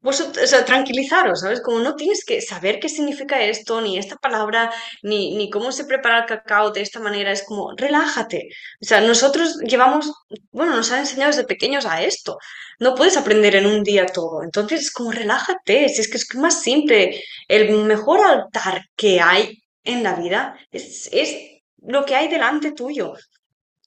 S3: pues, o sea, tranquilizaros, ¿sabes? Como no tienes que saber qué significa esto, ni esta palabra, ni, ni cómo se prepara el cacao de esta manera, es como, relájate. O sea, nosotros llevamos, bueno, nos han enseñado desde pequeños a esto. No puedes aprender en un día todo. Entonces, es como, relájate, si es que es más simple. El mejor altar que hay en la vida es, es lo que hay delante tuyo.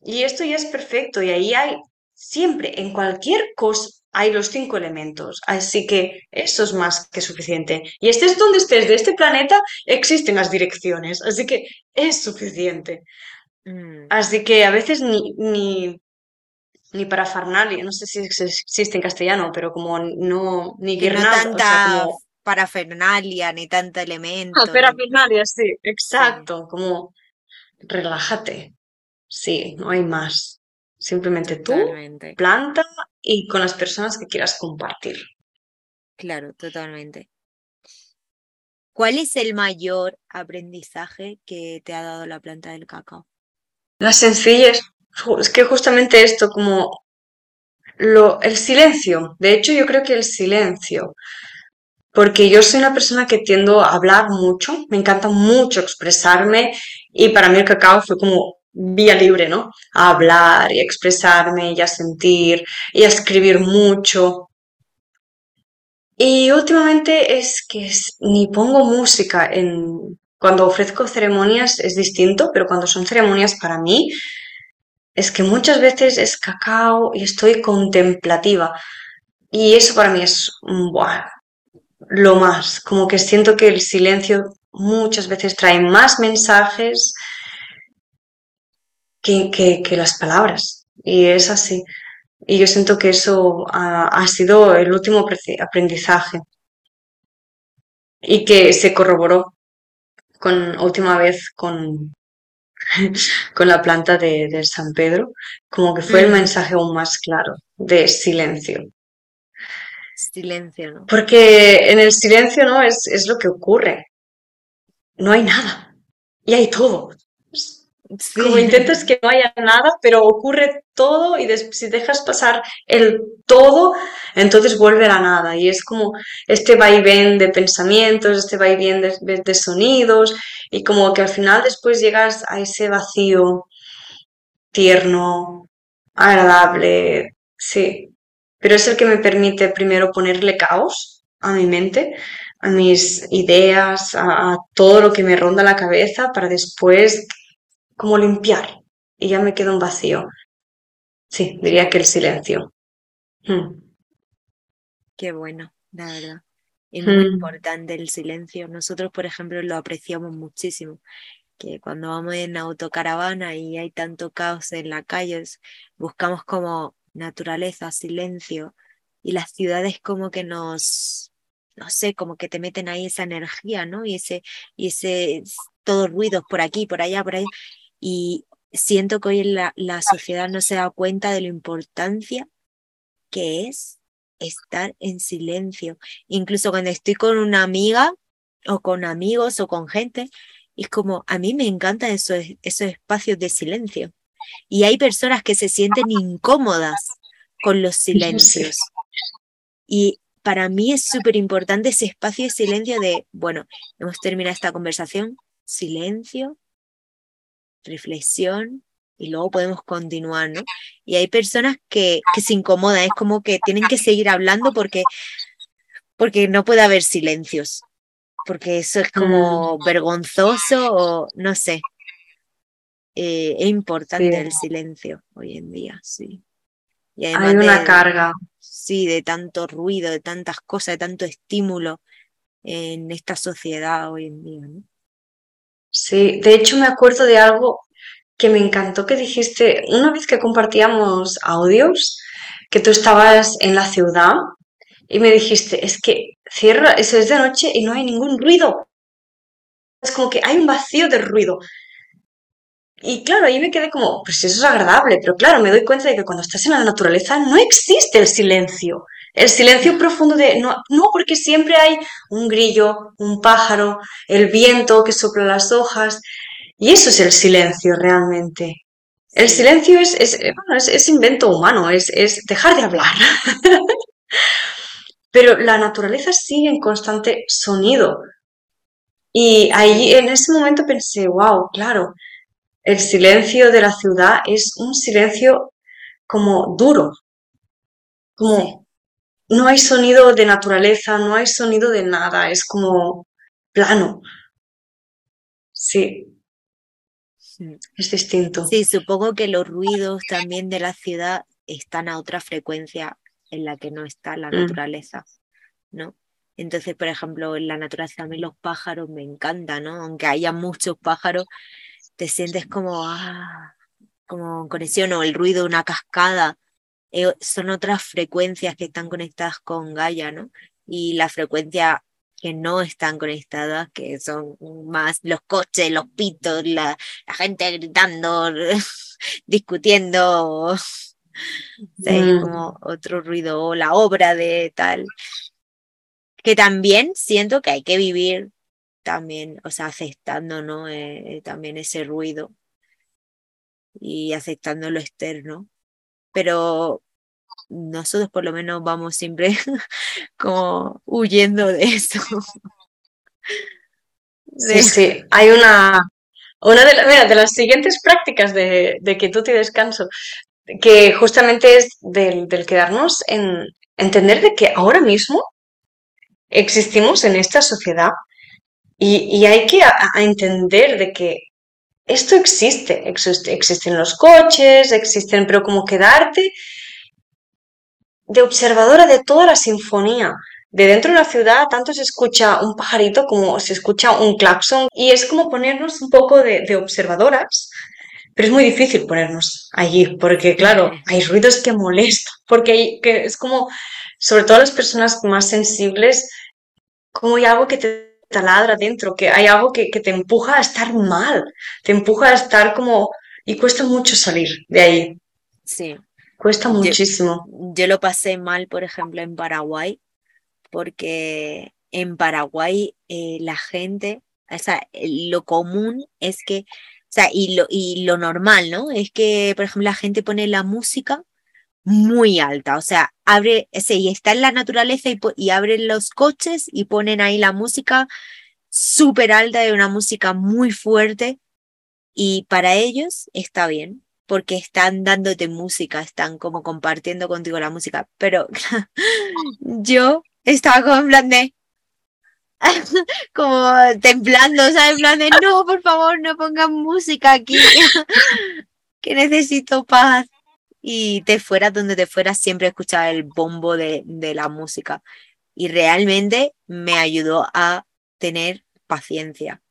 S3: Y esto ya es perfecto, y ahí hay siempre, en cualquier cosa, hay los cinco elementos. Así que eso es más que suficiente. Y estés donde estés de este planeta, existen las direcciones, así que es suficiente.
S1: mm,
S3: Así que a veces ni, ni, ni parafernalia, no sé si ex- existe en castellano, pero como no, ni
S1: no
S3: guirnalda, o sea,
S1: tanta
S3: como...
S1: parafernalia ni tanto
S3: Ah,
S1: elemento, ni...
S3: parafernalia, sí,
S1: Sí,
S3: exacto, como relájate. Sí, no hay más. Simplemente tú, planta y con las personas que quieras compartir.
S1: claro, totalmente. ¿Cuál es el mayor aprendizaje que te ha dado la planta del cacao?
S3: La sencillez, es que justamente esto, como lo, el silencio. De hecho, yo creo que el silencio, porque yo soy una persona que tiendo a hablar mucho, me encanta mucho expresarme y para mí el cacao fue como vía libre, ¿no? A hablar y a expresarme y a sentir y a escribir mucho. Y últimamente es que ni pongo música en... Cuando ofrezco ceremonias es distinto, pero cuando son ceremonias para mí, es que muchas veces es cacao y estoy contemplativa. Y eso para mí es lo más, como que siento que el silencio muchas veces trae más mensajes que, las palabras. Y es así. Y yo siento que eso ha, sido el último aprendizaje y que se corroboró con última vez con, con la planta de, San Pedro, como que fue el mm. mensaje aún más claro de silencio.
S1: Silencio, ¿no?
S3: Porque en el silencio, ¿no? Es, es lo que ocurre. No hay nada. Y hay todo. Como intentas que no haya nada, pero ocurre todo y si dejas pasar el todo, entonces vuelve a la nada. Y es como este vaivén de pensamientos, este vaivén de, de sonidos, y como que al final después llegas a ese vacío tierno, agradable, sí. Pero es el que me permite primero ponerle caos a mi mente, a mis ideas, a todo lo que me ronda la cabeza para después como limpiar y ya me queda un vacío. Sí, diría que el silencio. Hmm.
S1: Qué bueno, la verdad. Es muy hmm. importante el silencio. Nosotros, por ejemplo, lo apreciamos muchísimo. Que cuando vamos en autocaravana y hay tanto caos en la calle, buscamos como naturaleza, silencio. Y las ciudades como que nos, no sé, como que te meten ahí esa energía, ¿no? Y ese, y ese, todos ruidos por aquí, por allá, por ahí y siento que hoy la, la sociedad no se da cuenta de la importancia que es estar en silencio. Incluso cuando estoy con una amiga o con amigos o con gente, es como, a mí me encantan esos, esos espacios de silencio. Y hay personas que se sienten incómodas con los silencios. Y para mí es súper importante ese espacio de silencio de, bueno, hemos terminado esta conversación, silencio, reflexión y luego podemos continuar, ¿no? Y hay personas que, que se incomodan, es como que tienen que seguir hablando porque, porque no puede haber silencios, porque eso es como mm. vergonzoso o no sé. Eh, es importante el silencio hoy en día, sí.
S3: Y hay una carga.
S1: Sí, de tanto ruido, de tantas cosas, de tanto estímulo en esta sociedad hoy en día, ¿no?
S3: Sí, de hecho me acuerdo de algo que me encantó que dijiste una vez que compartíamos audios, que tú estabas en la ciudad y me dijiste, es que cierra, eso es de noche y no hay ningún ruido. Es como que hay un vacío de ruido. Y claro, ahí me quedé como, pues eso es agradable, pero claro, me doy cuenta de que cuando estás en la naturaleza no existe el silencio. El silencio profundo de, no, no, porque siempre hay un grillo, un pájaro, el viento que sopla las hojas, y eso es el silencio realmente. El silencio es, es, bueno, es, invento humano, es, es dejar de hablar. Pero la naturaleza sigue en constante sonido. Y ahí en ese momento pensé, wow, claro, el silencio de la ciudad es un silencio como duro, como no hay sonido de naturaleza, no hay sonido de nada, es como plano. Sí. Es distinto.
S1: Sí, supongo que los ruidos también de la ciudad están a otra frecuencia en la que no está la mm. naturaleza, ¿no? Entonces, por ejemplo, en la naturaleza a mí los pájaros me encantan, ¿no? Aunque haya muchos pájaros, te sientes como, ah, como conexión o el ruido de una cascada eh, son otras frecuencias que están conectadas con Gaia, ¿no? Y la frecuencia que no están conectadas, que son más los coches, los pitos, la, gente gritando, discutiendo, mm. como otro ruido, o la obra de tal, que también siento que hay que vivir también, o sea, aceptando, ¿no? Eh, también ese ruido y aceptando lo externo pero nosotros por lo menos vamos siempre como huyendo de eso.
S3: Sí, sí, hay una, una de, de las siguientes prácticas de, de quietud y descanso, que justamente es del, quedarnos en entender de que ahora mismo existimos en esta sociedad y, hay que entender de que esto existe, existe, existen los coches, existen, pero como quedarte de observadora de toda la sinfonía. De dentro de la ciudad tanto se escucha un pajarito como se escucha un claxon y es como ponernos un poco de, de observadoras, pero es muy difícil ponernos allí porque claro, hay ruidos que molestan, porque hay, que es como, sobre todo las personas más sensibles, como hay algo que te taladra dentro, que hay algo que, que te empuja a estar mal, te empuja a estar como... y cuesta mucho salir de ahí.
S1: Sí.
S3: Cuesta
S1: Yo,
S3: muchísimo.
S1: yo lo pasé mal, por ejemplo, en Paraguay, porque en Paraguay eh, la gente, o sea, lo común es que, o sea, y lo, y lo normal, ¿no? Es que, por ejemplo, la gente pone la música muy alta, o sea, abre, y está en la naturaleza y, y abren los coches y ponen ahí la música súper alta de una música muy fuerte y para ellos está bien, porque están dándote música, están como compartiendo contigo la música, pero yo estaba como en plan de, como temblando, ¿sabes? En plan de, no, por favor, no pongan música aquí, que necesito paz. Y te fueras donde te fueras, siempre escuchaba el bombo de, de la música. Y realmente me ayudó a tener paciencia,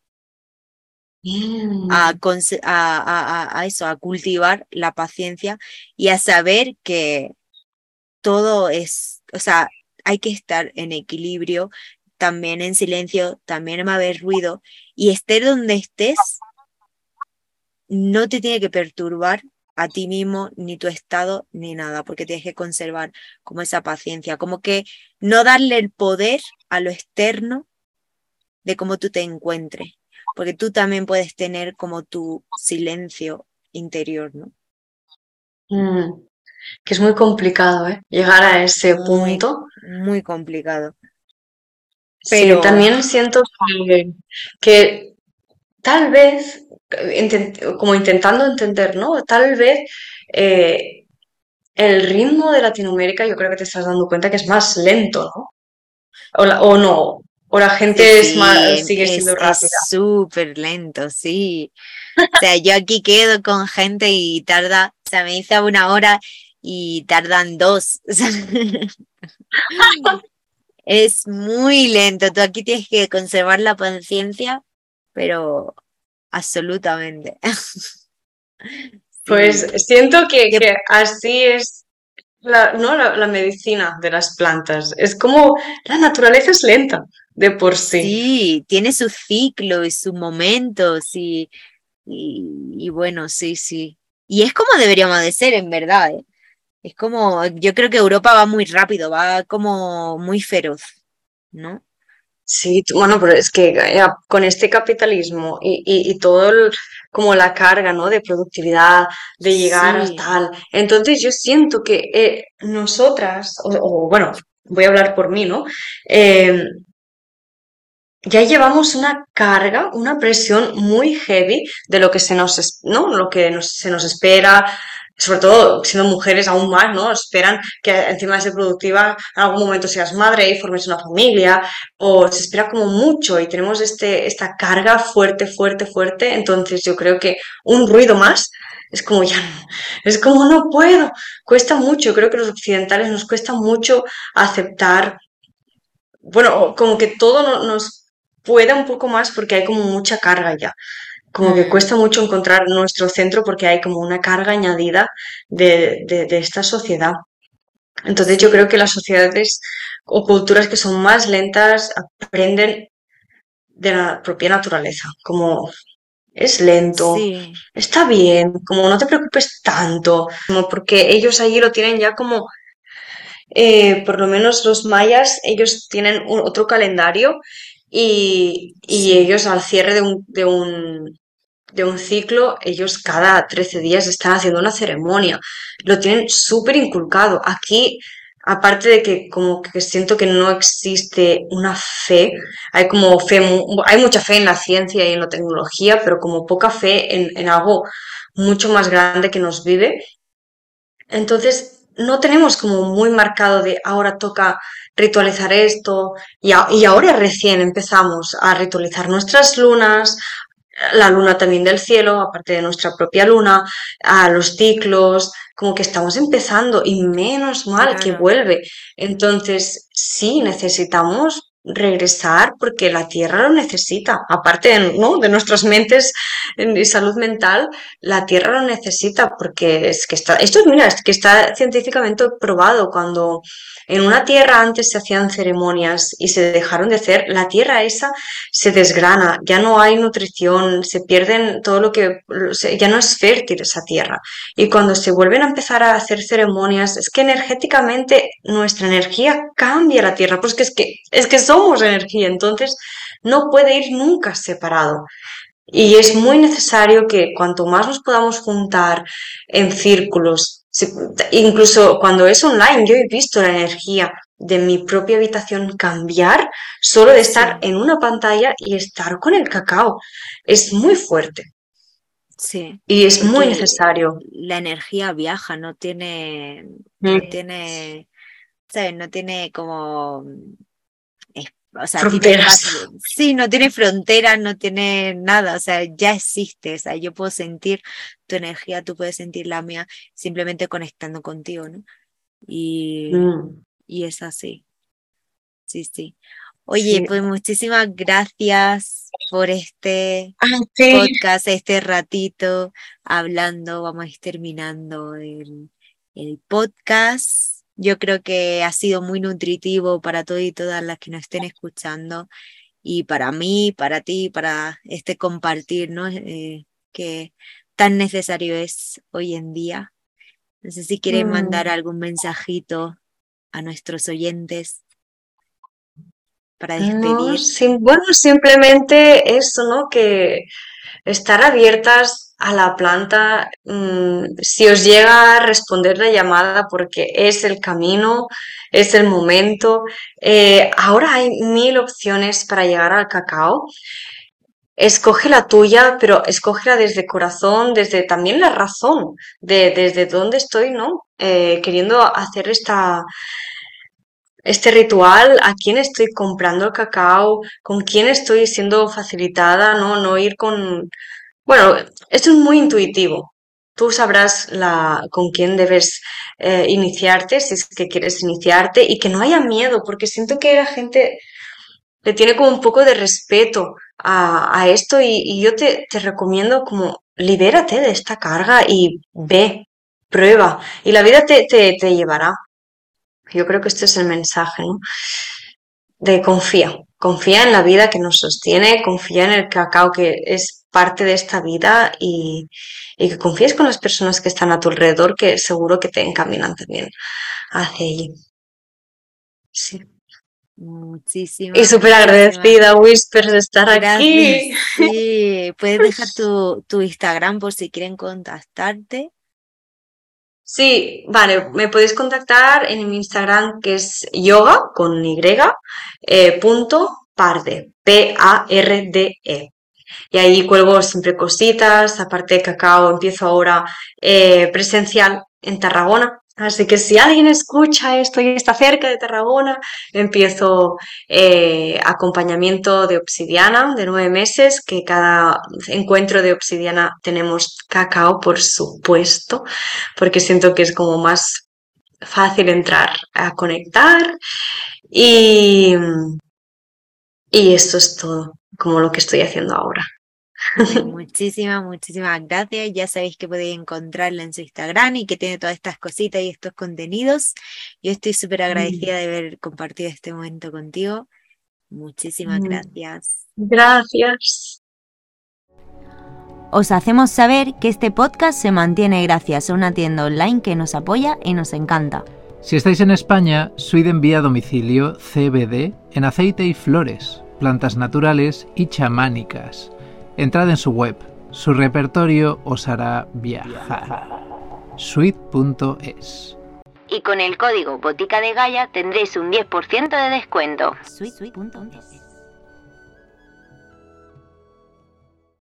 S1: a,
S3: Mm,
S1: a, a- a- a eso, a cultivar la paciencia y a saber que todo es, o sea, hay que estar en equilibrio, también en silencio, también va a haber ruido. Y estés donde estés, no te tiene que perturbar a ti mismo, ni tu estado, ni nada, porque tienes que conservar como esa paciencia, como que no darle el poder a lo externo de cómo tú te encuentres, porque tú también puedes tener como tu silencio interior, ¿no?
S3: mm. Que es muy complicado, ¿eh? Llegar a ese
S1: Muy,
S3: punto.
S1: muy complicado.
S3: Sí,
S1: Pero
S3: también siento que, que tal vez, intent- como intentando entender, ¿no? Tal vez eh, el ritmo de Latinoamérica, yo creo que te estás dando cuenta que es más lento, ¿no? O, la- o no, o la
S1: sí,
S3: gente es más, sigue
S1: es,
S3: siendo
S1: es
S3: rápida.
S1: súper lento, sí. O sea, yo aquí quedo con gente y tarda, o sea, me dice una hora y tardan dos. Es muy lento. Tú aquí tienes que conservar la paciencia, pero absolutamente.
S3: Pues siento que,
S1: Que
S3: que así es la, ¿no? La, la medicina de las plantas. Es como la naturaleza es lenta de por sí.
S1: sí, tiene su ciclo y sus momentos y, y, y bueno, sí, sí. Y es como deberíamos de ser, en verdad, ¿eh? Es como, yo creo que Europa va muy rápido, va como muy feroz, ¿no?
S3: Sí, bueno, pero es que ya con este capitalismo y, y, y todo el- como la carga, ¿no? De productividad, de llegar a
S1: Sí,
S3: tal. Entonces yo siento que eh, nosotras, o, o, bueno, voy a hablar por mí, ¿no? Eh, ya llevamos una carga, una presión muy heavy de lo que se nos, ¿no? Lo que nos- se nos espera, sobre todo siendo mujeres aún más, ¿no? Esperan que encima de ser productiva en algún momento seas madre y formes una familia, o se espera como mucho y tenemos este, esta carga fuerte, fuerte, fuerte. Entonces yo creo que un ruido más es como ya es como no puedo, cuesta mucho. Creo que los occidentales nos cuesta mucho aceptar bueno, como que todo no- nos pueda un poco más porque hay como mucha carga ya. Como que
S1: mm,
S3: cuesta mucho encontrar nuestro centro porque hay como una carga añadida de, de, de esta sociedad. Entonces yo creo que las sociedades o culturas que son más lentas aprenden de la propia naturaleza, como es lento,
S1: sí,
S3: está bien, como no te preocupes tanto, como porque ellos allí lo tienen ya como eh, por lo menos los mayas, ellos tienen un- otro calendario y, y
S1: sí,
S3: ellos al cierre de un, de un, de un ciclo, ellos cada 13 días están haciendo una ceremonia. Lo tienen súper inculcado. Aquí, aparte de que como que siento que no existe una fe, hay como fe, hay mucha fe en la ciencia y en la tecnología, pero como poca fe en, en algo mucho más grande que nos vive. Entonces, no tenemos como muy marcado de ahora toca ritualizar esto y, a- y ahora recién empezamos a ritualizar nuestras lunas, la luna también del cielo, aparte de nuestra propia luna, a los ciclos, como que estamos empezando y menos mal que vuelve. Entonces, sí, necesitamos regresar porque la Tierra lo necesita. Aparte de, nuestras mentes y salud mental, la Tierra lo necesita porque es que está, esto mira, que está científicamente probado. Cuando en una Tierra antes se hacían ceremonias y se dejaron de hacer, la Tierra esa se desgrana, ya no hay nutrición, se pierden todo lo que, ya no es fértil esa Tierra. Y cuando se vuelven a empezar a hacer ceremonias, es que energéticamente nuestra energía cambia la Tierra, pues que es que, es que somos energía, entonces no puede ir nunca separado. Y es muy necesario que cuanto más nos podamos juntar en círculos, incluso cuando es online, yo he visto la energía de mi propia habitación cambiar solo de estar
S1: sí,
S3: en una pantalla y estar con el cacao. Es muy fuerte
S1: sí,
S3: y es muy necesario.
S1: la energía viaja, no tiene, no
S3: Mm.
S1: tiene, ¿sabes? No tiene como o sea,
S3: Fronteras.
S1: sí, no tiene fronteras, no tiene nada, o sea, ya existe, o sea, yo puedo sentir tu energía, tú puedes sentir la mía, simplemente conectando contigo, ¿no? Y,
S3: Mm.
S1: y es así, sí, sí. Oye,
S3: Sí.
S1: pues muchísimas gracias por este
S3: Ah, sí.
S1: podcast, este ratito hablando, vamos a ir terminando el, el podcast. Yo creo que ha sido muy nutritivo para todos y todas las que nos estén escuchando y para mí, para ti, para este compartir, ¿no? Eh, que tan necesario es hoy en día. No sé si quieres mandar
S3: Mm.
S1: algún mensajito a nuestros oyentes para
S3: No,
S1: despedir.
S3: bueno, simplemente eso, ¿no? Que estar abiertas a la planta, mm, si os llega a responder la llamada porque es el camino, es el momento. Eh, ahora hay mil opciones para llegar al cacao. Escoge la tuya, pero escógela desde corazón, desde también la razón, de, desde dónde estoy, ¿no? Eh, queriendo hacer esta, este ritual, a quién estoy comprando el cacao, con quién estoy siendo facilitada, ¿no? No ir con... Bueno, esto es muy intuitivo. Tú sabrás la, con quién debes eh, iniciarte, si es que quieres iniciarte, y que no haya miedo, porque siento que la gente le tiene como un poco de respeto a, esto y, y yo te, te recomiendo como libérate de esta carga y ve, prueba, y la vida te, te, te llevará. Yo creo que este es el mensaje, ¿no? De confía, confía en la vida que nos sostiene, confía en el cacao que es parte de esta vida y, y que confíes con las personas que están a tu alrededor que seguro que te encaminan también hacia allí. Sí.
S1: Muchísimas,
S3: Y súper agradecida, Whispers, de estar
S1: gracias.
S3: aquí.
S1: Sí, puedes dejar tu, tu Instagram por si quieren contactarte.
S3: Sí, vale, me podéis contactar en mi Instagram que es yoga con Y, eh, punto parde, P-A-R-D-E. Y ahí cuelgo siempre cositas, aparte de cacao, empiezo ahora eh, presencial en Tarragona. Así que si alguien escucha esto y está cerca de Tarragona, empiezo eh, acompañamiento de obsidiana de nueve meses, que cada encuentro de obsidiana tenemos cacao, por supuesto, porque siento que es como más fácil entrar a conectar. Y, y esto es todo, como lo que estoy haciendo ahora.
S1: Muchísimas, muchísimas gracias. Ya sabéis que podéis encontrarla en su Instagram y que tiene todas estas cositas y estos contenidos. Yo estoy súper agradecida de haber compartido este momento contigo. Muchísimas
S3: Mm.
S1: gracias.
S3: Gracias.
S4: Os hacemos saber que este podcast se mantiene gracias a una tienda online que nos apoya y nos encanta.
S2: Si estáis en España, Sweet envía a domicilio CBD en aceite y flores, plantas naturales y chamánicas. Entrad en su web, su repertorio os hará viajar. Sweet.es
S4: Y con el código Botica de Gaia tendréis un 10% de descuento.
S1: Sweet.es.